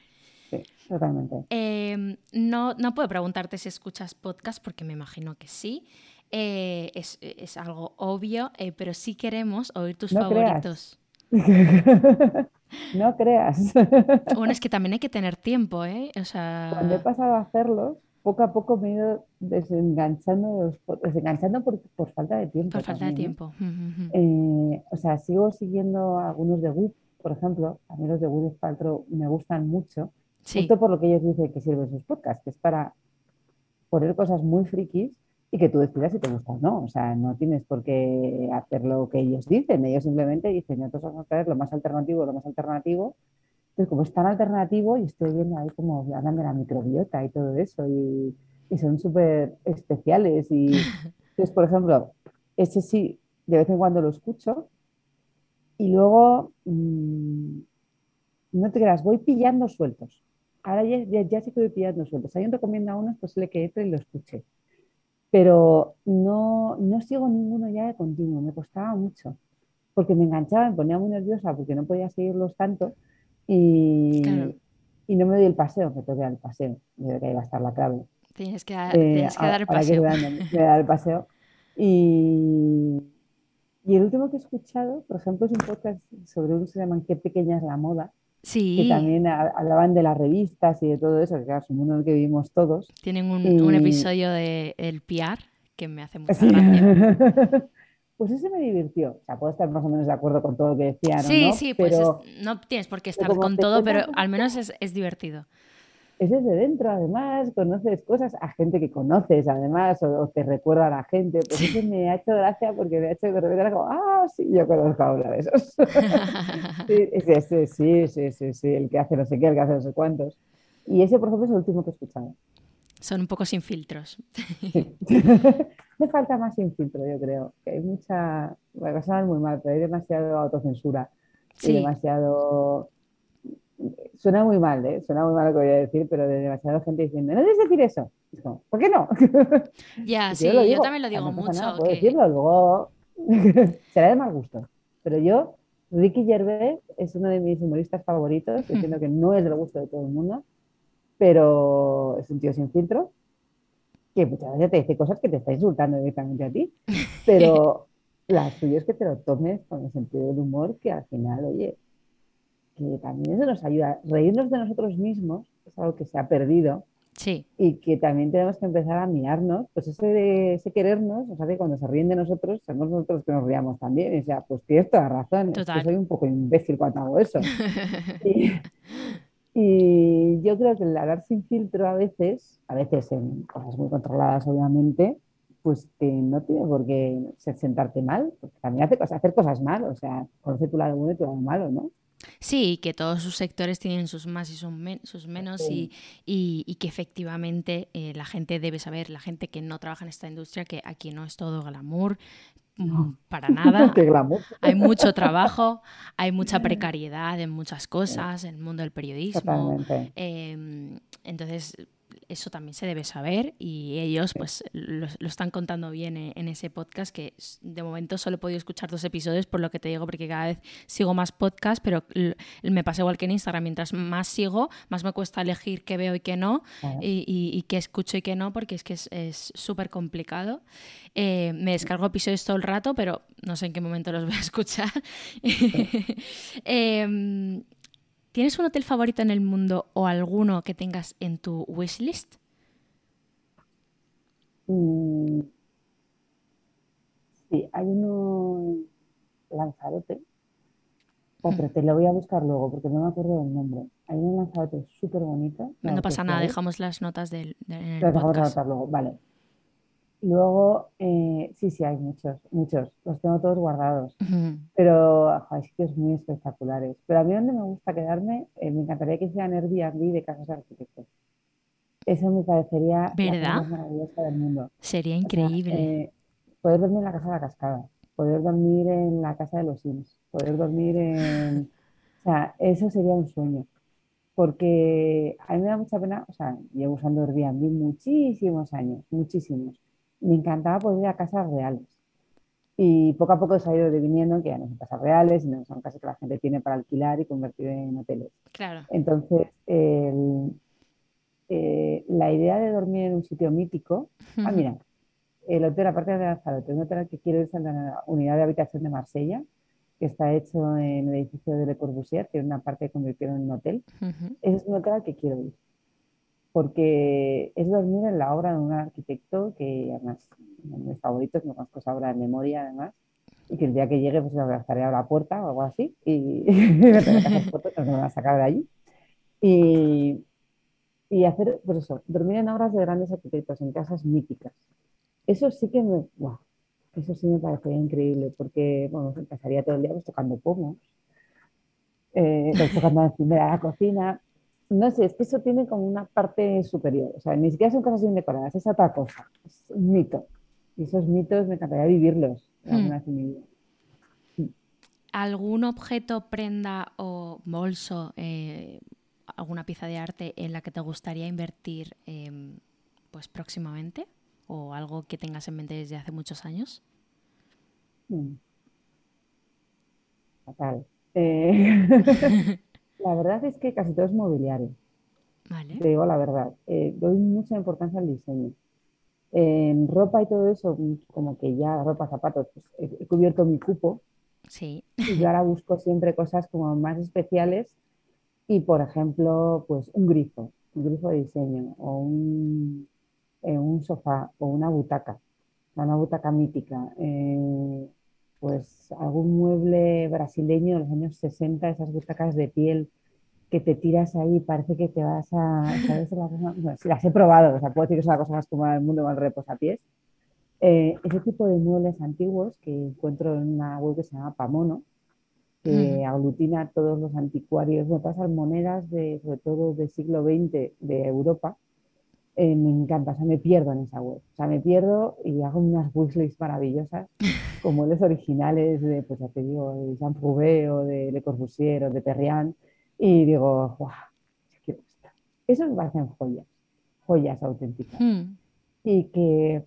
Sí, totalmente. Em, no, no puedo preguntarte si escuchas podcast, porque me imagino que sí. Eh, es, es, algo obvio, eh, pero sí queremos oír tus favoritos. no creas. Bueno, es que también hay que tener tiempo, ¿eh? O sea... Cuando he pasado a hacerlos, poco a poco me he ido desenganchando, desenganchando por, por falta de tiempo. Por falta de ¿eh? tiempo. Eh, o sea, sigo siguiendo algunos de Wood, por ejemplo. A mí los de Wood Paltrow me gustan mucho. Justo por lo que ellos dicen que sirven sus podcasts, que es para poner cosas muy frikis y que tú decidas si te gusta o no. O sea, no tienes por qué hacer lo que ellos dicen. Ellos simplemente dicen, nosotros vamos a traer lo más alternativo, lo más alternativo. Entonces, como es tan alternativo, y estoy viendo ahí como hablan de la microbiota y todo eso, y, y son súper especiales. Y entonces, por ejemplo, ese sí, de vez en cuando lo escucho. Y luego, mmm, no te creas, voy pillando sueltos. Ahora ya, ya, ya sí que voy pillando sueltos. Alguien recomienda uno, pues le que entre y lo escuché pero no, no sigo ninguno ya de continuo, me costaba mucho, porque me enganchaba, me ponía muy nerviosa porque no podía seguirlos tanto y, y no me doy el paseo, me dar el paseo, yo que ahí va a estar la clave. Tienes que, eh, tienes que dar el paseo. Que dar el paseo. Y, y el último que he escuchado, por ejemplo, es un podcast sobre un que se llaman Qué pequeña es la moda, Sí. que también hablaban de las revistas y de todo eso, que claro, es un mundo en el que vivimos todos. Tienen un, y... un episodio de El PR que me hace mucha sí. gracia. pues ese me divirtió. O sea, puedo estar más o menos de acuerdo con todo lo que decían. Sí, ¿no? sí, pues pero, es, no tienes por qué estar con todo, pero al menos es, es divertido es desde dentro, además, conoces cosas a gente que conoces, además, o, o te recuerda a la gente. Pues eso me ha hecho gracia porque me ha hecho de repente como, ah, sí, yo conozco a uno de esos. sí, sí, sí, sí, sí, sí, el que hace no sé qué, el que hace no sé cuántos. Y ese, por ejemplo, es el último que he escuchado. Son un poco sin filtros. Sí. Me falta más sin filtro, yo creo. Que hay mucha. Va muy mal, pero hay demasiado autocensura. Sí. Y demasiado suena muy mal, ¿eh? suena muy mal lo que voy a decir, pero de demasiada gente diciendo, no debes decir eso. Es como, ¿por qué no? Ya, sí, yo, yo, también lo digo no mucho. Nada, puedo que... decirlo, luego será de mal gusto. Pero yo, Ricky Gervais es uno de mis humoristas favoritos, entiendo que no es del gusto de todo el mundo, pero es un tío sin filtro, que muchas veces te dice cosas que te está insultando directamente a ti, pero la suya es que te lo tomes con el sentido del humor, que al final, oye, que también eso nos ayuda. Reírnos de nosotros mismos es algo que se ha perdido. Sí. Y que también tenemos que empezar a mirarnos, pues ese, de, ese querernos, o sea, que cuando se ríen de nosotros, somos nosotros que nos riamos también. Y o sea, pues tienes toda razón, Total. Es que soy un poco imbécil cuando hago eso. y, y, yo creo que el hablar sin filtro a veces, a veces en cosas muy controladas, obviamente, pues que no tiene por qué sentarte mal, porque también hace cosas, hacer cosas mal, o sea, conoce tu lado bueno y tu lado malo, ¿no? Sí, que todos sus sectores tienen sus más y sus, men sus menos sí. y, y, y, que efectivamente eh, la gente debe saber, la gente que no trabaja en esta industria, que aquí no es todo glamour. Para nada. hay mucho trabajo, hay mucha precariedad en muchas cosas, en el mundo del periodismo. Eh, entonces, eso también se debe saber y ellos pues lo, lo, están contando bien en ese podcast que de momento solo he podido escuchar dos episodios por lo que te digo porque cada vez sigo más podcasts pero me pasa igual que en Instagram mientras más sigo más me cuesta elegir qué veo y qué no y, y, y, qué escucho y qué no porque es que es súper complicado. Eh, me descargo episodios todo el rato pero no sé en qué momento los voy a escuchar. Eh, ¿Tienes un hotel favorito en el mundo o alguno que tengas en tu wishlist? Mm, sí, hay uno Lanzarote. Oh, pero te lo voy a buscar luego porque no me acuerdo del nombre. Hay un Lanzarote súper bonito. No, no pasa nada, dejamos las notas del, del Lo dejamos anotar luego, vale. Luego, eh, sí, sí, hay muchos, muchos. Los tengo todos guardados. Uh -huh. Pero hay sitios muy espectaculares. Pero a mí donde me gusta quedarme, eh, me encantaría que hicieran Airbnb de casas de arquitectos. Eso me parecería ¿verdad? la más maravillosa del mundo. Sería increíble. O sea, eh, poder dormir en la casa de la cascada, poder dormir en la casa de los Sims, poder dormir en... O sea, eso sería un sueño. Porque a mí me da mucha pena, o sea, llevo usando Airbnb muchísimos años, muchísimos me encantaba poder ir a casas reales. Y poco a poco se ha ido deviniendo que ya no son casas reales, sino son casas que la gente tiene para alquilar y convertir en hoteles. Claro. Entonces, el, eh, la idea de dormir en un sitio mítico, uh -huh. ah, mira, el hotel, aparte de Lanzarote, un hotel que quiero es en la unidad de habitación de Marsella, que está hecho en el edificio de Le Corbusier, que es una parte que convirtieron en un hotel. Uh -huh. Ese es un hotel al que quiero ir porque es dormir en la obra de un arquitecto que además mis favoritos, me conozco esa obra de memoria además, y que el día que llegue pues me estaré a la puerta o algo así y me tendré que hacer fotos, me van a sacar de allí. Y, y hacer, pues eso, dormir en obras de grandes arquitectos, en casas míticas. eso sí que me, eso sí me parecería increíble, porque, bueno, pasaría todo el día pues, tocando pomos, eh, pues, tocando encima de la cocina. No sé, es que eso tiene como una parte superior. O sea, ni siquiera son cosas bien decoradas, es otra cosa. Es un mito. Y esos mitos me encantaría vivirlos alguna vez en mi vida. ¿Algún objeto, prenda o bolso, eh, alguna pieza de arte en la que te gustaría invertir em, pues próximamente? ¿O algo que tengas en mente desde hace muchos años? Hmm. Fatal. Eh, la verdad es que casi todo es mobiliario. Vale. Te digo la verdad. Eh, doy mucha importancia al diseño. En ropa y todo eso, como que ya ropa, zapatos, pues, he, cubierto mi cupo. Sí. Y yo ahora busco siempre cosas como más especiales y, por ejemplo, pues un grifo, un grifo de diseño o un, eh, un sofá o una butaca, una butaca mítica. Pues algún mueble brasileño de los años 60, esas butacas de piel que te tiras ahí, parece que te vas a, ¿sabes? las he probado, o sea, puedo decir que es una cosa más cómoda del mundo con el reposapiés. Eh, ese tipo de muebles antiguos que encuentro en una web que se llama Pamono, que aglutina todos los anticuarios, no todas monedas de, sobre todo del siglo XX de Europa, eh, me encanta, o sea, me pierdo en esa web. O sea, me pierdo y hago unas wishlists maravillosas, con muebles originales de, pues ya te digo, de Jean Prouvé o de Le Corbusier o de Perriand, y digo, ¡guau! Quiero esto. Eso me parecen joyas, joyas auténticas. Hmm. Y que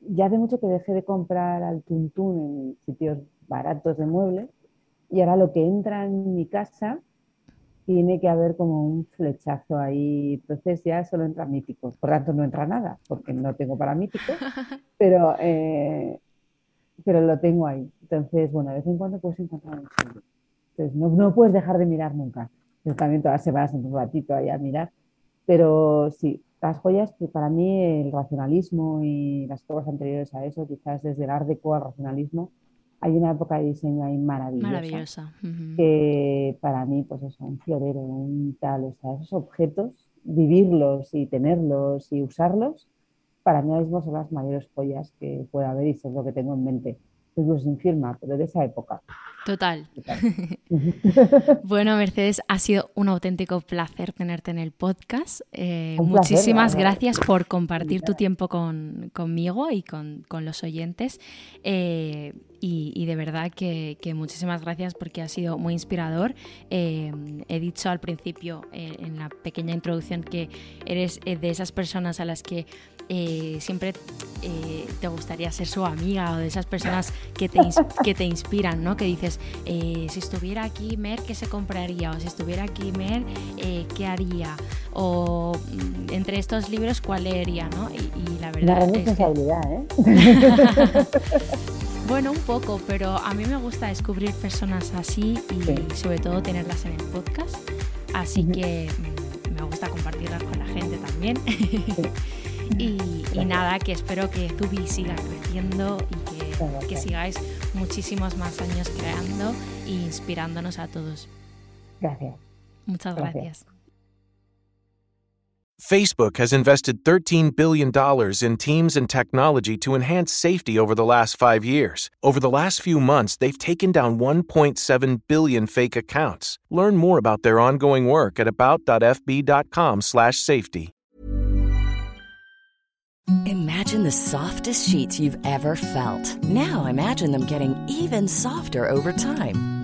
ya hace mucho que dejé de comprar al tuntún en sitios baratos de muebles y ahora lo que entra en mi casa tiene que haber como un flechazo ahí. Entonces ya solo entra mítico. Por tanto, no entra nada, porque no tengo para mítico, pero, eh, pero lo tengo ahí. Entonces, bueno, de vez en cuando puedes encontrar un sitio. Entonces, no, no, puedes dejar de mirar nunca. Yo también todas las semanas en un ratito ahí a mirar. Pero sí, las joyas, pues para mí el racionalismo y las cosas anteriores a eso, quizás desde el art deco al racionalismo, hay una época de diseño ahí maravillosa. Maravillosa. Que para mí, pues eso, un florero, un tal, o sea, esos objetos, vivirlos y tenerlos y usarlos, para mí mismo son las mayores joyas que pueda haber y eso es lo que tengo en mente. Incluso sin firma, pero de esa época. Total. bueno, Mercedes, ha sido un auténtico placer tenerte en el podcast. Eh, muchísimas gracias por compartir tu tiempo con, conmigo y con, con los oyentes. Eh, y, de verdad que, muchísimas gracias porque ha sido muy inspirador. Eh, he dicho al principio, en la pequeña introducción, que eres de esas personas a las que siempre te gustaría ser su amiga o de esas personas que te, que te inspiran, ¿no? Que dices, eh, si estuviera aquí Mer, ¿qué se compraría? O si estuviera aquí Mer, eh, ¿qué haría? O mm, entre estos libros, ¿cuál leería? ¿no? Y, la verdad es responsabilidad, ¿eh? Bueno, un poco, pero a mí me gusta descubrir personas así y sobre todo tenerlas en el podcast. Así que mm, me gusta compartirlas con la gente también. y, y, nada, que espero que Zubi siga creciendo y que, sigáis muchísimos más años creando e inspirándonos a todos. Gracias. Muchas gracias. Facebook has invested $13 billion in teams and technology to enhance safety over the last five years. Over the last few months, they've taken down 1.7 billion fake accounts. Learn more about their ongoing work at about.fb.com/safety. Imagine the softest sheets you've ever felt. Now imagine them getting even softer over time.